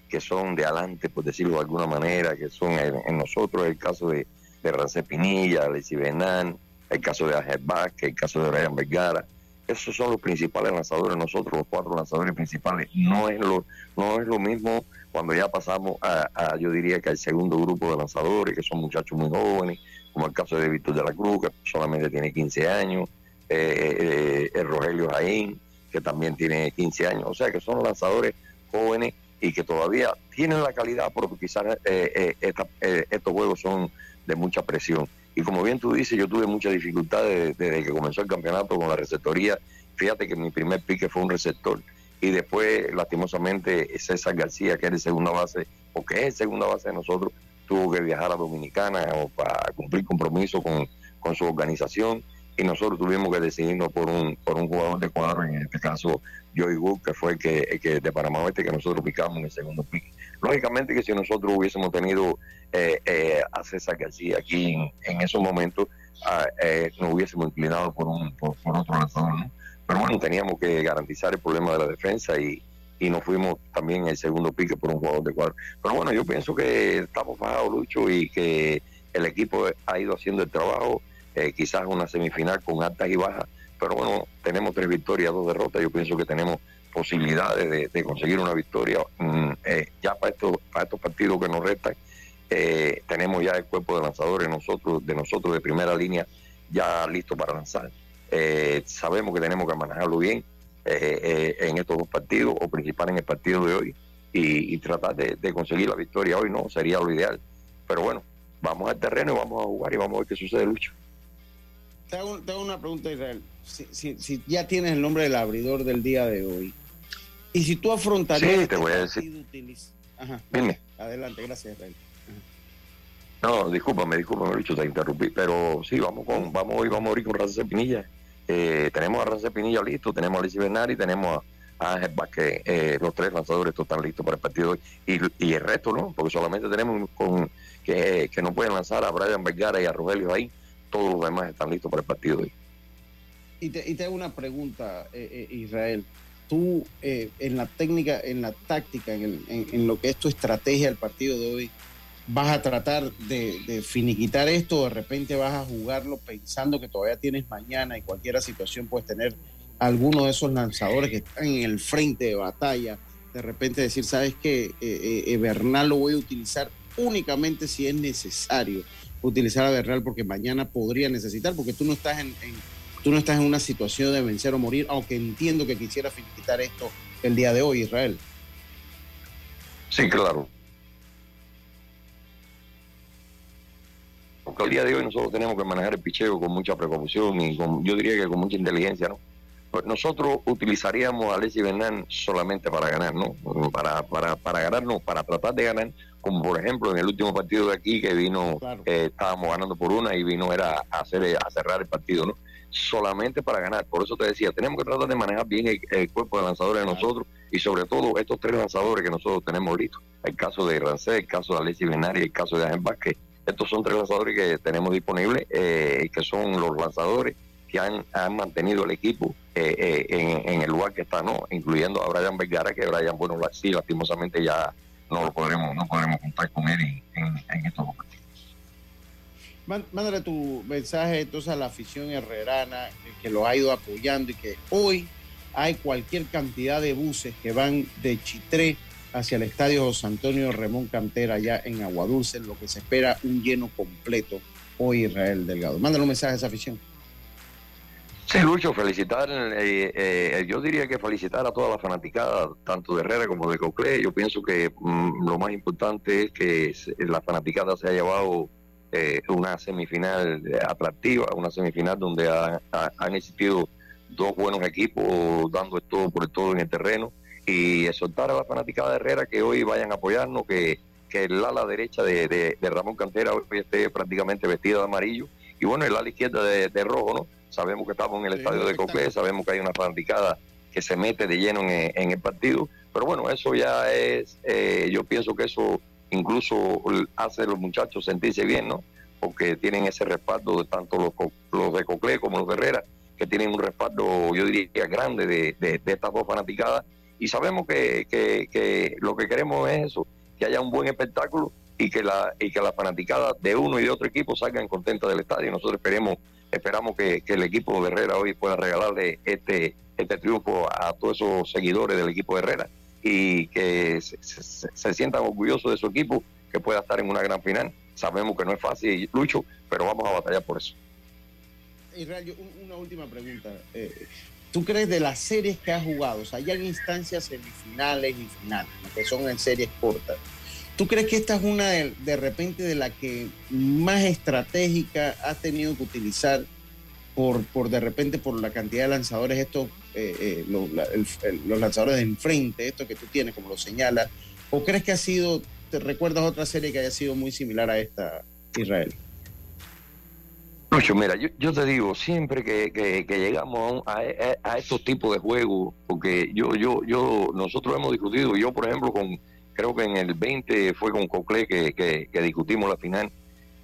que son de adelante, por decirlo de alguna manera, que son en, nosotros el caso de, de Rancé Pinilla, Alexi Benan, el caso de Ángel Vázquez, el caso de Ryan Vergara. Esos son los principales lanzadores, nosotros los cuatro lanzadores principales. No es lo, no es lo mismo cuando ya pasamos a, yo diría que al segundo grupo de lanzadores, que son muchachos muy jóvenes, como el caso de Víctor de la Cruz, que solamente tiene 15 años, eh, eh, el Rogelio Jaín, que también tiene 15 años, o sea que son lanzadores jóvenes y que todavía tienen la calidad, porque quizás eh, estos juegos son de mucha presión. Y como bien tú dices, yo tuve muchas dificultades desde que comenzó el campeonato con la receptoría. Fíjate que mi primer pique fue un receptor y después lastimosamente César García, que era el segunda base, o que es el segunda base de nosotros, tuvo que viajar a Dominicana para cumplir compromiso con, su organización y nosotros tuvimos que decidirnos por un jugador de cuadro, en este caso Joey Wood, que fue el que, de Panamá Oeste que nosotros picamos en el segundo pique. Lógicamente que si nosotros hubiésemos tenido eh, eh, a César García aquí en, esos momentos, ah, eh, nos hubiésemos inclinado por, un, por, otro lanzador, ¿no? Pero bueno, teníamos que garantizar el problema de la defensa y, y nos fuimos también el segundo pique por un jugador de cuadro. Pero bueno, yo pienso que estamos bajados, Lucho, y que el equipo ha ido haciendo el trabajo, eh, quizás una semifinal con altas y bajas, pero bueno, tenemos tres victorias, dos derrotas, yo pienso que tenemos posibilidades de, conseguir una victoria mm, eh, ya para estos, para estos partidos que nos restan. Eh, tenemos ya el cuerpo de lanzadores nosotros, de nosotros de primera línea ya listo para lanzar. Eh, sabemos que tenemos que manejarlo bien eh, eh, en estos dos partidos, o principal en el partido de hoy, y, tratar de, conseguir la victoria hoy, no sería lo ideal. Pero bueno, vamos al terreno y vamos a jugar y vamos a ver qué sucede, Lucho. Te hago, una pregunta, Israel. Si, ya tienes el nombre del abridor del día de hoy, y si tú afrontarías. Sí, te voy a decir. Ajá. Adelante, gracias, Israel. No, discúlpame, discúlpame, Lucho, te interrumpí, pero sí, vamos con, vamos hoy, vamos a ir con Raza Pinilla. Eh, tenemos a Raza Pinilla listo, tenemos a Alicia Bernari, tenemos a Ángel Vázquez, eh, los tres lanzadores están listos para el partido hoy. Y, el resto, ¿no? Porque solamente tenemos con que, no pueden lanzar a Brian Vergara y a Rogelio ahí, todos los demás están listos para el partido hoy. Y te, y te hago una pregunta, eh, Israel. Tú, en la técnica, en la táctica, en, en lo que es tu estrategia del partido de hoy, vas a tratar de, finiquitar esto, de repente vas a jugarlo pensando que todavía tienes mañana y cualquier situación puedes tener alguno de esos lanzadores que están en el frente de batalla, de repente decir, sabes que eh, Bernal lo voy a utilizar únicamente si es necesario utilizar a Bernal porque mañana podría necesitar, porque tú no estás en, tú no estás en una situación de vencer o morir, aunque entiendo que quisiera felicitar esto el día de hoy, Israel. Sí, claro. Porque el día de hoy nosotros tenemos que manejar el picheo con mucha precaución y con, yo diría que con mucha inteligencia, ¿no? Pues nosotros utilizaríamos a Alessi Bernal solamente para ganar, ¿no? Para, para, para ganar, no, para tratar de ganar, como por ejemplo en el último partido de aquí que vino, eh, estábamos ganando por una y vino era a, hacer, a cerrar el partido, ¿no? Solamente para ganar. Por eso te decía, tenemos que tratar de manejar bien el, cuerpo de lanzadores de nosotros y sobre todo estos tres lanzadores que nosotros tenemos ahorita. El caso de Rancé, el caso de Alessi Bernal y el caso de Ángel Vázquez. Estos son tres lanzadores que tenemos disponibles, eh, que son los lanzadores que han, han mantenido el equipo eh, eh, en, el lugar que está, ¿no? Incluyendo a Brian Vergara, que Brian, bueno, sí, lastimosamente ya no lo podremos, no podremos contar con él en, estos momentos. Mándale tu mensaje entonces a la afición herrerana que lo ha ido apoyando y que hoy hay cualquier cantidad de buses que van de Chitré hacia el estadio José Antonio Ramón Cantera allá en Aguadulce, lo que se espera un lleno completo hoy Israel Delgado. Mándale un mensaje a esa afición. Sí, Lucho, felicitar, eh, eh, yo diría que felicitar a toda la fanaticada, tanto de Herrera como de Coclé. Yo pienso que mm, lo más importante es que la fanaticada se ha llevado eh, una semifinal atractiva, una semifinal donde han existido dos buenos equipos dando todo por el todo en el terreno. Y exhortar a la fanaticada de Herrera que hoy vayan a apoyarnos, que, que el ala derecha de, Ramón Cantera hoy esté prácticamente vestida de amarillo. Y bueno, el ala izquierda de, rojo, ¿no? Sabemos que estamos en el estadio de Cocle, sabemos que hay una fanaticada que se mete de lleno en, el partido, pero bueno, eso ya es, eh, yo pienso que eso incluso hace a los muchachos sentirse bien, ¿no? Porque tienen ese respaldo de tanto los, los de Cocle como los de Herrera, que tienen un respaldo, yo diría, grande de, de estas dos fanaticadas y sabemos que, que, lo que queremos es eso, que haya un buen espectáculo y que la y que la fanaticada de uno y de otro equipo salgan contentas del estadio. Nosotros esperemos esperamos que, el equipo de Herrera hoy pueda regalarle este este triunfo a todos esos seguidores del equipo de Herrera y que se, se, sientan orgullosos de su equipo, que pueda estar en una gran final. Sabemos que no es fácil, Lucho, pero vamos a batallar por eso. Israel, una última pregunta. Eh, ¿Tú crees de las series que has jugado? O sea, ya instancias semifinales y finales, que son en series cortas. ¿Tú crees que esta es una de, repente de la que más estratégica has tenido que utilizar por, por de repente por la cantidad de lanzadores, estos, eh, eh, los, lanzadores de enfrente, esto que tú tienes, como lo señala? ¿O crees que ha sido, te recuerdas otra serie que haya sido muy similar a esta, Israel? mira, yo, te digo, siempre que, llegamos a, estos tipos de juegos, porque yo, yo, yo, nosotros hemos discutido, yo por ejemplo, con creo que en el 20 fue con Cocle que, discutimos la final,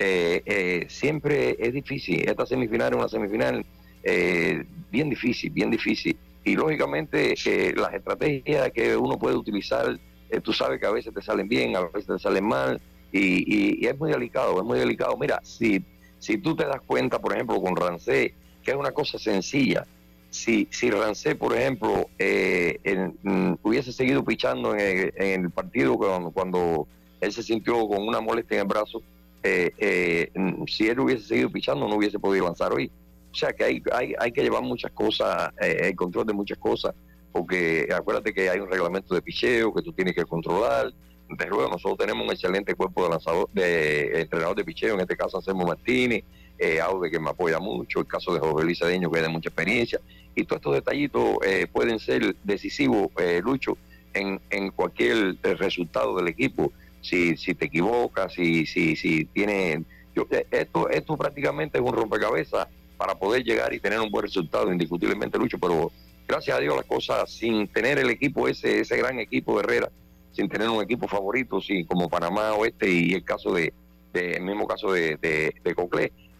eh, eh, siempre es difícil, esta semifinal es una semifinal eh, bien difícil, bien difícil, y lógicamente las estrategias que uno puede utilizar, tú sabes que a veces te salen bien, a veces te salen mal, y, y es muy delicado, es muy delicado. Mira, si si tú te das cuenta, por ejemplo, con Rancé, que es una cosa sencilla, si, si Rancé, por ejemplo, eh, mm, hubiese seguido pichando en el, partido cuando, él se sintió con una molestia en el brazo, eh, eh, si él hubiese seguido pichando no hubiese podido lanzar hoy. O sea que hay, hay, hay que llevar muchas cosas, el control de muchas cosas, porque acuérdate que hay un reglamento de picheo que tú tienes que controlar, de luego nosotros tenemos un excelente cuerpo de lanzador, de entrenador de picheo, en este caso Anselmo Martínez, eh, Aude que me apoya mucho, el caso de José Luis Cedeño que tiene mucha experiencia, y todos estos detallitos eh, pueden ser decisivos, eh, Lucho, en, en cualquier eh, resultado del equipo. Si, si te equivocas, si, si, si tiene... Yo, esto, esto prácticamente es un rompecabezas para poder llegar y tener un buen resultado, indiscutiblemente, Lucho, pero gracias a Dios las cosas, sin tener el equipo, ese, ese gran equipo de Herrera, sin tener un equipo favorito, sí, como Panamá Oeste y el caso de, el mismo caso de, de,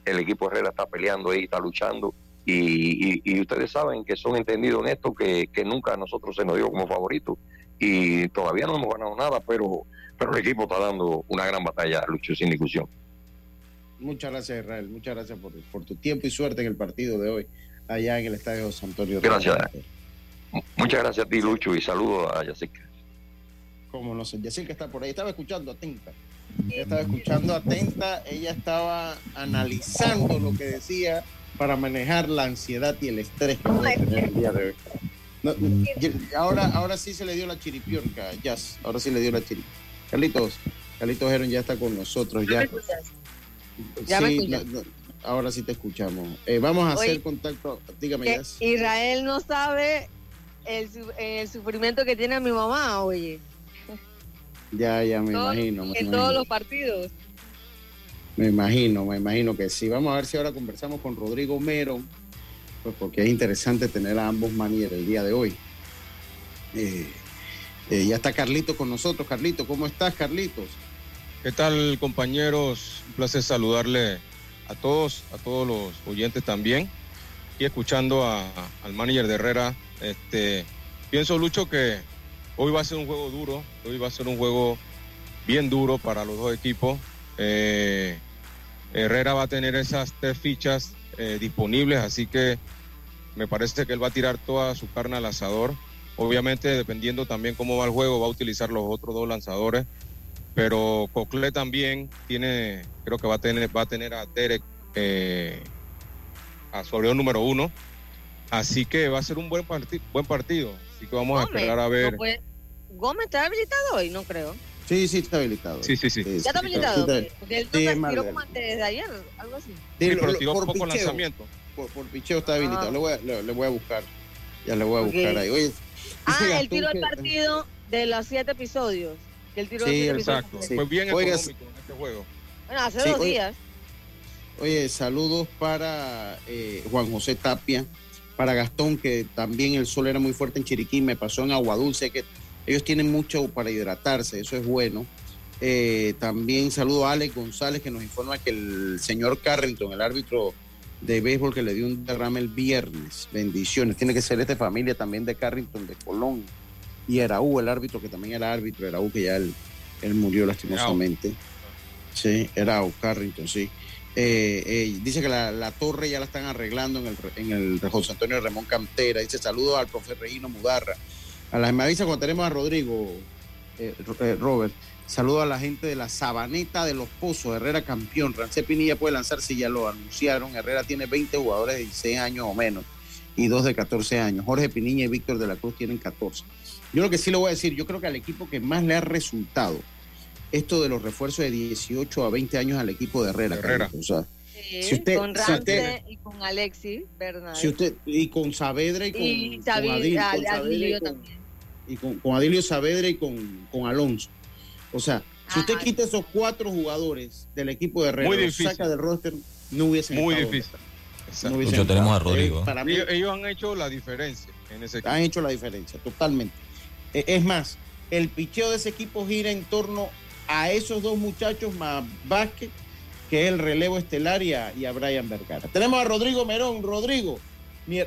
el equipo Herrera está peleando ahí, está luchando y, y, ustedes saben que son entendidos en esto que, que nunca a nosotros se nos dio como favorito y todavía no hemos ganado nada, pero, pero el equipo está dando una gran batalla, Lucho, sin discusión. Muchas gracias, Israel. Muchas gracias por, por tu tiempo y suerte en el partido de hoy allá en el estadio José Antonio. Gracias. Muchas gracias a ti, Lucho, y saludos a Yacica. Como no sé, Yacica está por ahí. Estaba escuchando atenta. Ella estaba escuchando atenta. Ella estaba analizando lo que decía para manejar la ansiedad y el estrés que puede tener el día de hoy. No, ahora, ahora sí se le dio la chiripiorca, Jazz. Ahora sí le dio la chiripiorca. Carlitos, Carlitos Heron ya está con nosotros. Ya, ¿Ya me Sí, escuchas? no, no, ahora sí te escuchamos. Eh, vamos a hacer contacto. Dígame, Que Jazz. Israel no sabe el, su- el sufrimiento que tiene mi mamá, oye. Ya, ya me imagino. Me en imagino. todos los partidos. Me imagino, me imagino que sí. Vamos a ver si ahora conversamos con Rodrigo Mero, pues porque es interesante tener a ambos managers el día de hoy. Eh, eh, ya está Carlito con nosotros. Carlito, ¿cómo estás, Carlitos? ¿Qué tal, compañeros? Un placer saludarle a todos, a todos los oyentes también. Y escuchando a- al manager de Herrera, este, pienso, Lucho, que hoy va a ser un juego duro, hoy va a ser un juego bien duro para los dos equipos. Eh, Herrera va a tener esas tres fichas eh, disponibles, así que me parece que él va a tirar toda su carne al asador. Obviamente, dependiendo también cómo va el juego, va a utilizar los otros dos lanzadores pero Cocle también tiene, creo que va a tener, va a tener a Derek eh, a su número uno, así que va a ser un buen, parti- buen partido, así que vamos a esperar a ver. no puede- Gómez está habilitado hoy, no creo. Sí, sí, está habilitado. Sí, sí, sí. Ya está habilitado. Sí, está- Porque él sí, no es se tiró Marvel. como antes de ayer, algo así. Sí, pero tiró por poco picheo. lanzamiento. Por, por picheo está habilitado. Ah. Le, voy a, le, le voy a buscar. Ya le voy a buscar ahí. Oye, Ah, (laughs) el que- partido de los siete episodios. Sí, siete Exacto, episodios. Sí. fue bien Oiga, económico en este juego. Bueno, hace Sí, dos oye, días. Oye, saludos para eh, Juan José Tapia, para Gastón, que también el sol era muy fuerte en Chiriquí, me pasó en Agua Dulce, que ellos tienen mucho para hidratarse, eso es bueno. Eh, también saludo a Alex González, que nos informa que el señor Carrington, el árbitro de béisbol, que le dio un derrame el viernes. Bendiciones. Tiene que ser esta familia también de Carrington, de Colón. Y Eraú, el árbitro, que también era árbitro, Eraú, que ya él, él murió lastimosamente. Sí, Eraú, Carrington, sí. Eh, eh, dice que la, la torre ya la están arreglando en el, en el José Antonio Ramón Cantera. Dice saludos al profe Reino Mudarra. A la, me avisa cuando tenemos a Rodrigo, eh, eh, Robert. Saludos a la gente de la Sabaneta de los Pozos, Herrera campeón. Rancé Pinilla puede lanzarse, ya lo anunciaron. Herrera tiene 20 jugadores de 16 años o menos y dos de 14 años. Jorge Pinilla y Víctor de la Cruz tienen 14. Yo lo que sí le voy a decir, yo creo que al equipo que más le ha resultado esto de los refuerzos de 18 a 20 años al equipo de Herrera. Herrera. O sea, Sí, si usted- con si Rance usted- y con Alexis Bernal. si usted, y con Saavedra y con, y con David, Adil- al- con Saavedra y Adilio con- también. y con, con Adilio Saavedra y con, con Alonso. O sea, si usted Ajá. quita esos cuatro jugadores del equipo de Herrera, los saca del roster, no hubiesen Muy estado difícil. No hubiesen Mucho tenemos a. Rodrigo. Eh, para mí, Ellos, ellos han hecho la diferencia en ese equipo. han hecho la diferencia, totalmente. Eh, Es más, el picheo de ese equipo gira en torno a esos dos muchachos más Vázquez, que es el relevo estelar, y a, y a Brian Vergara. Tenemos a Rodrigo Merón. Rodrigo,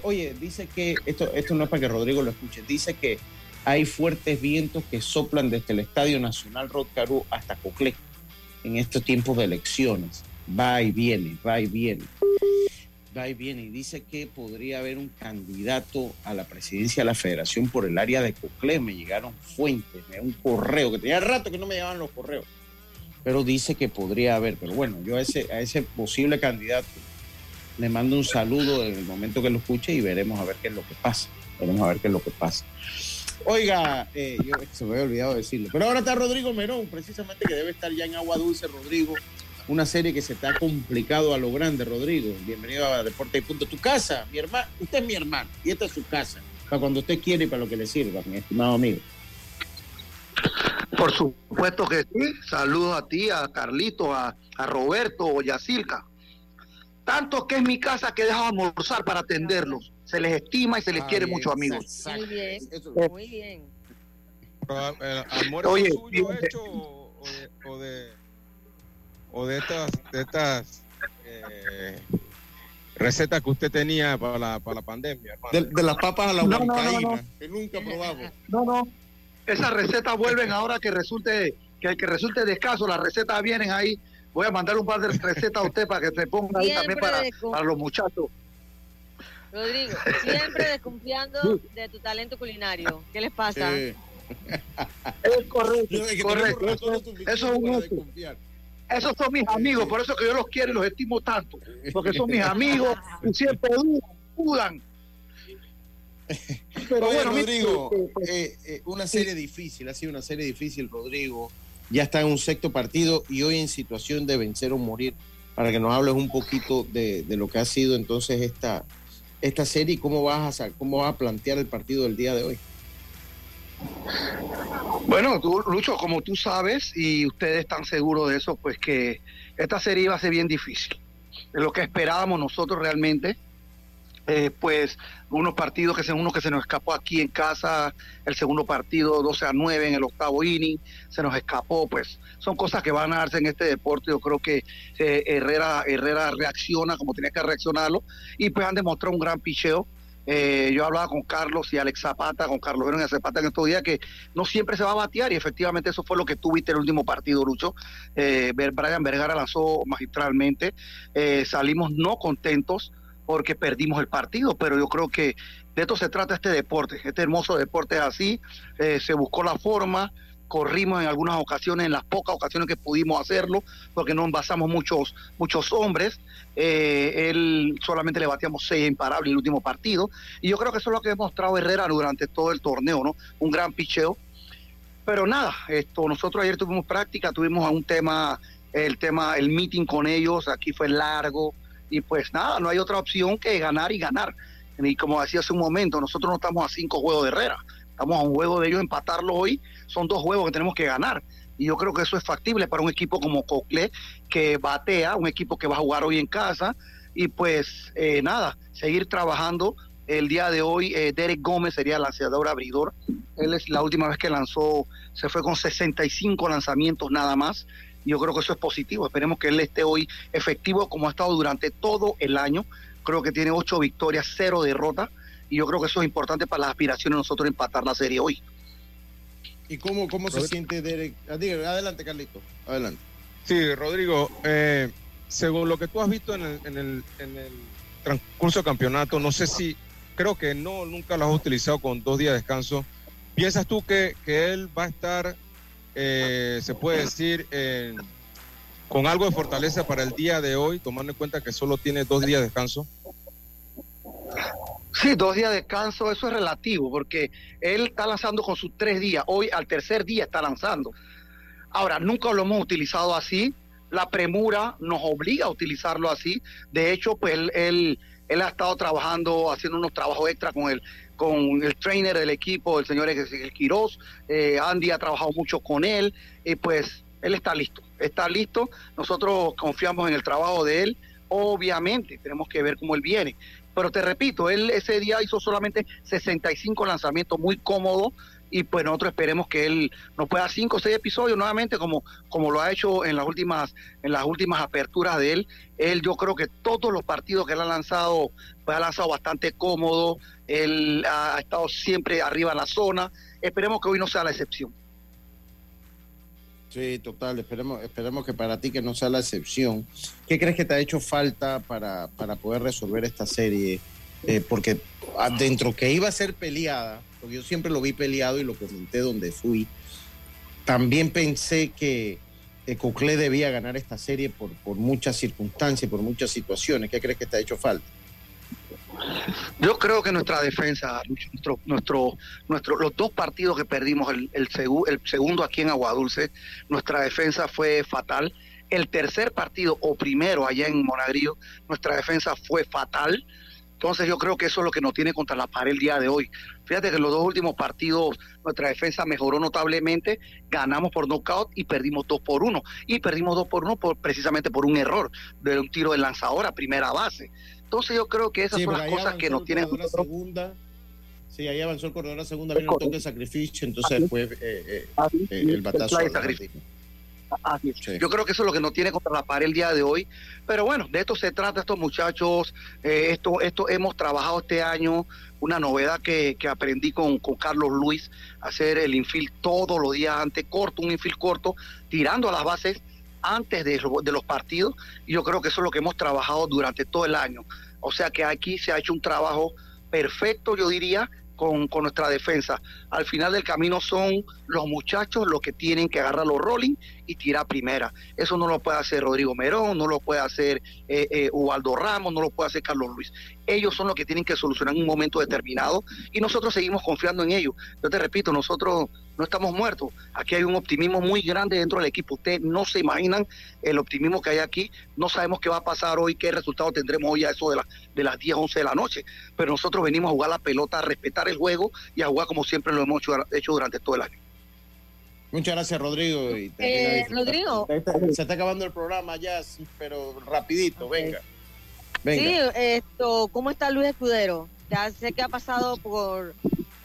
oye, dice que, esto, esto no es para que Rodrigo lo escuche, dice que hay fuertes vientos que soplan desde el Estadio Nacional Rod Caru hasta Coclé en estos tiempos de elecciones. Va y viene, va y viene va y viene y dice que podría haber un candidato a la presidencia de la federación por el área de Coclé. Me llegaron fuentes, me un correo, que tenía rato que no me llegaban los correos. Pero dice que podría haber. Pero bueno, yo a ese, a ese posible candidato le mando un saludo en el momento que lo escuche y veremos a ver qué es lo que pasa. Veremos a ver qué es lo que pasa. Oiga, eh, yo se me había olvidado decirlo. Pero ahora está Rodrigo Merón, precisamente que debe estar ya en Agua Dulce, Rodrigo. Una serie que se te ha complicado a lo grande, Rodrigo. Bienvenido a Deporte y Punto. Tu casa, mi hermano, usted es mi hermano y esta es su casa. Para cuando usted quiere y para lo que le sirva, mi estimado amigo. Por supuesto que sí. Saludos a ti, a Carlito, a, a Roberto o Yacilca. Tanto que es mi casa que he dejado almorzar para atenderlos. Se les estima y se les Ah, quiere bien, mucho, amigos. Muy bien, Eso- muy bien. Pero, eh, ¿Almuerzo Oye, suyo fíjate. hecho o de, o de, o de estas, de estas eh, recetas que usted tenía para la, para la pandemia? De, de las papas a la No, no, no, que nunca probamos. No, no. Esas recetas vuelven ahora que resulte que, que resulte de escaso. Las recetas vienen ahí. Voy a mandar un par de recetas a usted para que se ponga ahí también para, para los muchachos. Rodrigo, (laughs) siempre desconfiando de tu talento culinario. ¿Qué les pasa? Es correcto, correcto. Eso, eso es un hecho. Esos son mis amigos, por eso que yo los quiero y los estimo tanto, porque son mis (laughs) amigos y siempre dudan. (laughs) Pero Oye, bueno, Rodrigo, pues, eh, eh, una serie difícil, ha sido una serie difícil, Rodrigo. Ya está en un sexto partido y hoy en situación de vencer o morir. Para que nos hables un poquito de, de lo que ha sido entonces esta, esta serie y cómo vas, a, cómo vas a plantear el partido del día de hoy. Bueno, tú, Lucho, como tú sabes y ustedes están seguros de eso, pues que esta serie iba a ser bien difícil. Es lo que esperábamos nosotros realmente. Eh, pues unos partidos que se uno que se nos escapó aquí en casa, el segundo partido 12 a 9 en el octavo inning, se nos escapó, pues son cosas que van a darse en este deporte. Yo creo que eh, Herrera Herrera reacciona como tenía que reaccionarlo y pues han demostrado un gran picheo. Eh, yo hablaba con Carlos y Alex Zapata, con Carlos Verón y Zapata en estos días que no siempre se va a batear y efectivamente eso fue lo que tuviste el último partido, Lucho. Brian Vergara lanzó magistralmente, salimos no contentos porque perdimos el partido, pero yo creo que de esto se trata este deporte, este hermoso deporte es así, eh, se buscó la forma, corrimos en algunas ocasiones, en las pocas ocasiones que pudimos hacerlo, porque no envasamos muchos, muchos hombres, eh, él solamente le bateamos seis imparables el último partido, y yo creo que eso es lo que ha demostrado Herrera durante todo el torneo, ¿no? Un gran picheo, pero nada, esto nosotros ayer tuvimos práctica, tuvimos un tema, el tema, el meeting con ellos, aquí fue largo y pues nada, no hay otra opción que ganar y ganar. Y como decía hace un momento, nosotros no estamos a cinco juegos de Herrera, estamos a un juego de ellos empatarlo hoy, son dos juegos que tenemos que ganar. Y yo creo que eso es factible para un equipo como Cocle, que batea, un equipo que va a jugar hoy en casa. Y pues eh, nada, seguir trabajando. El día de hoy, eh, Derek Gómez sería el lanzador abridor. Él es la última vez que lanzó, se fue con 65 lanzamientos nada más. Yo creo que eso es positivo. Esperemos que él esté hoy efectivo como ha estado durante todo el año. Creo que tiene ocho victorias, cero derrotas. Y yo creo que eso es importante para las aspiraciones de nosotros empatar la serie hoy. ¿Y cómo, cómo se siente Derek? Ah, adelante, Carlito. Adelante. Sí, Rodrigo, eh, según lo que tú has visto en el, en, el, en el transcurso del campeonato, no sé si, creo que no, nunca lo has utilizado con dos días de descanso. ¿Piensas tú que, que él va a estar, eh, se puede decir, en- con algo de fortaleza para el día de hoy, tomando en cuenta que solo tiene dos días de descanso? Sí, dos días de descanso, eso es relativo, porque él está lanzando con sus tres días. Hoy al tercer día está lanzando. Ahora, nunca lo hemos utilizado así. La premura nos obliga a utilizarlo así. De hecho, pues él, él, él ha estado trabajando, haciendo unos trabajos extra con el, con el trainer del equipo, el señor el Quiroz. Eh, Andy ha trabajado mucho con él. Y pues él está listo. Está listo. Nosotros confiamos en el trabajo de él. Obviamente, tenemos que ver cómo él viene. Pero te repito, él ese día hizo solamente 65 lanzamientos muy cómodos y pues nosotros esperemos que él nos pueda cinco o seis episodios nuevamente como, como lo ha hecho en las últimas en las últimas aperturas de él. Él yo creo que todos los partidos que él ha lanzado, pues ha lanzado bastante cómodo, él ha, ha estado siempre arriba en la zona. Esperemos que hoy no sea la excepción. Sí, total. Esperemos, esperemos que para ti que no sea la excepción. ¿Qué crees que te ha hecho falta para, para poder resolver esta serie? Eh, porque adentro que iba a ser peleada, porque yo siempre lo vi peleado y lo comenté donde fui, también pensé que Cocle debía ganar esta serie por, muchas circunstancias, por muchas situaciones. ¿Qué crees que te ha hecho falta? Yo creo que nuestra defensa, nuestro, nuestro, nuestro, los dos partidos que perdimos, el segundo aquí en Aguadulce, nuestra defensa fue fatal. El tercer partido o primero allá en Monagrillo, nuestra defensa fue fatal. Entonces yo creo que eso es lo que nos tiene contra la pared el día de hoy. Fíjate que en los dos últimos partidos nuestra defensa mejoró notablemente, ganamos por knockout y perdimos dos por uno. Y perdimos dos por uno por, precisamente por un error de un tiro de lanzador a primera base. Entonces yo creo que esas Sí, son las cosas que nos el tienen segunda. Sí, ahí avanzó el corredor a segunda, vino un toque de sacrificio, entonces fue eh, eh, eh, el batazo. sacrificio. Así es. Yo creo que eso es lo que nos tiene contra la pared el día de hoy. Pero bueno, de esto se trata estos muchachos. eh, esto, esto hemos trabajado este año. Una novedad que, que aprendí con, con Carlos Luis, hacer el infield todos los días antes, corto, un infield corto, tirando a las bases antes de los partidos y yo creo que eso es lo que hemos trabajado durante todo el año. O sea que aquí se ha hecho un trabajo perfecto, yo diría, con, con nuestra defensa. Al final del camino son los muchachos los que tienen que agarrar los rolling y tirar primera. Eso no lo puede hacer Rodrigo Merón, no lo puede hacer eh, eh, Ubaldo Ramos, no lo puede hacer Carlos Luis. Ellos son los que tienen que solucionar en un momento determinado y nosotros seguimos confiando en ellos. Yo te repito, nosotros no estamos muertos. Aquí hay un optimismo muy grande dentro del equipo. Ustedes no se imaginan el optimismo que hay aquí. No sabemos qué va a pasar hoy, qué resultado tendremos hoy a eso de, la- de las 10, 11 de la noche. Pero nosotros venimos a jugar la pelota, a respetar el juego y a jugar como siempre lo hemos hecho, hecho durante todo el año. Muchas gracias, Rodrigo. y Eh. Rodrigo. Se está acabando el programa ya, sí, pero rapidito, venga. Venga. Sí, esto, ¿cómo está Luis Escudero? Ya sé que ha pasado por,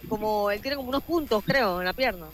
como, él tiene como unos puntos, creo, en la pierna.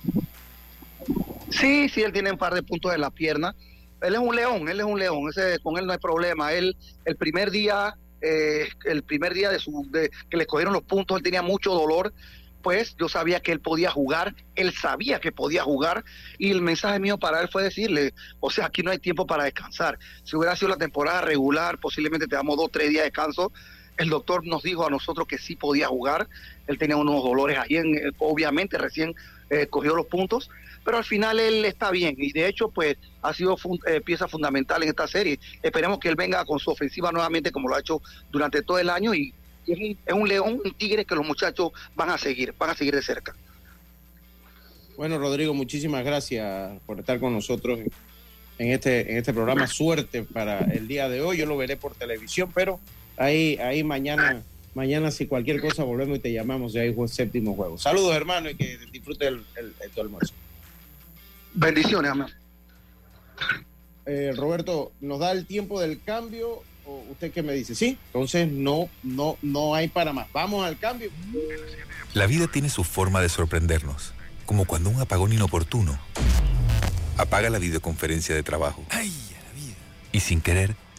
Sí, sí, él tiene un par de puntos en la pierna. Él es un león, él es un león, ese, con él no hay problema. Él, el primer día, eh, el primer día de su, de, que le cogieron los puntos, él tenía mucho dolor. Pues yo sabía que él podía jugar, él sabía que podía jugar y el mensaje mío para él fue decirle, o sea, aquí no hay tiempo para descansar. Si hubiera sido la temporada regular, posiblemente te damos dos, tres días de descanso. El doctor nos dijo a nosotros que sí podía jugar. Él tenía unos dolores ahí, en, eh, obviamente recién eh, cogió los puntos, pero al final él está bien y de hecho pues ha sido fun- eh, pieza fundamental en esta serie. Esperemos que él venga con su ofensiva nuevamente como lo ha hecho durante todo el año y, y es, un, es un león, un tigre que los muchachos van a seguir, van a seguir de cerca. Bueno, Rodrigo, muchísimas gracias por estar con nosotros en este, en este programa. Suerte para el día de hoy. Yo lo veré por televisión, pero ahí, ahí mañana, mañana si cualquier cosa volvemos y te llamamos de ahí fue el séptimo juego. Saludos, hermano, y que disfrute el, el- el- tu almuerzo. Bendiciones, amén. Eh, Roberto, ¿nos da el tiempo del cambio? ¿O usted qué me dice? Sí, entonces no, no, no hay para más. Vamos al cambio. La vida tiene su forma de sorprendernos, como cuando un apagón inoportuno apaga la videoconferencia de trabajo. Y sin querer,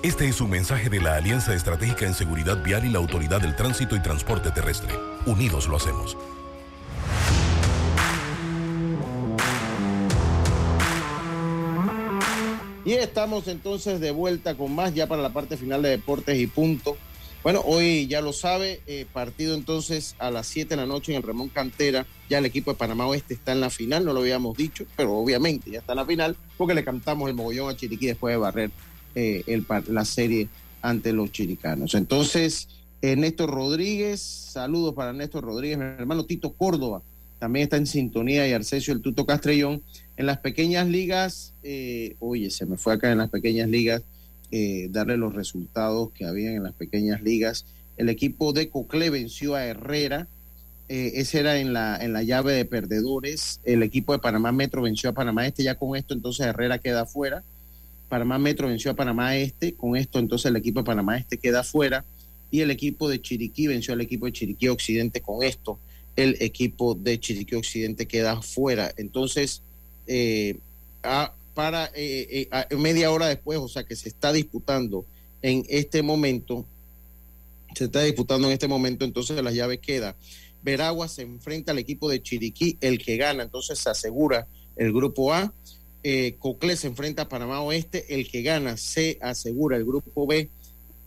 Este es un mensaje de la Alianza Estratégica en Seguridad Vial y la Autoridad del Tránsito y Transporte Terrestre. Unidos lo hacemos. Y estamos entonces de vuelta con más ya para la parte final de Deportes y Punto. Bueno, hoy ya lo sabe, eh, partido entonces a las 7 de la noche en el Ramón Cantera. Ya el equipo de Panamá Oeste está en la final, no lo habíamos dicho, pero obviamente ya está en la final porque le cantamos el mogollón a Chiriquí después de barrer eh, el, la serie ante los chiricanos. Entonces, Néstor Rodríguez, saludos para Néstor Rodríguez, mi hermano Tito Córdoba, también está en sintonía y Arcesio el Tuto Castrellón. En las pequeñas ligas, eh, oye, se me fue acá en las pequeñas ligas, eh, darle los resultados que habían en las pequeñas ligas. El equipo de Cocle venció a Herrera, eh, ese era en la, en la llave de perdedores. El equipo de Panamá Metro venció a Panamá Este, ya con esto entonces Herrera queda fuera. Panamá Metro venció a Panamá Este, con esto entonces el equipo de Panamá Este queda fuera. Y el equipo de Chiriquí venció al equipo de Chiriquí Occidente, con esto el equipo de Chiriquí Occidente queda fuera. Entonces, eh, para eh, eh, media hora después, o sea que se está disputando en este momento, se está disputando en este momento, entonces la llave queda. Veragua se enfrenta al equipo de Chiriquí, el que gana, entonces se asegura el grupo A. Eh, Coclé se enfrenta a Panamá Oeste, el que gana se asegura el grupo B.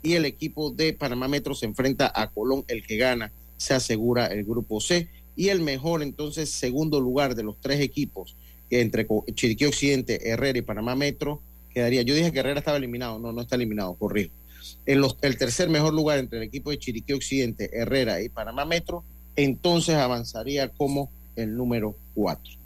Y el equipo de Panamá Metro se enfrenta a Colón, el que gana se asegura el grupo C. Y el mejor, entonces, segundo lugar de los tres equipos, entre Chiriquí Occidente, Herrera y Panamá Metro, quedaría. Yo dije que Herrera estaba eliminado, no, no está eliminado, corrijo. En los, el tercer mejor lugar entre el equipo de Chiriquí Occidente, Herrera y Panamá Metro, entonces avanzaría como el número cuatro.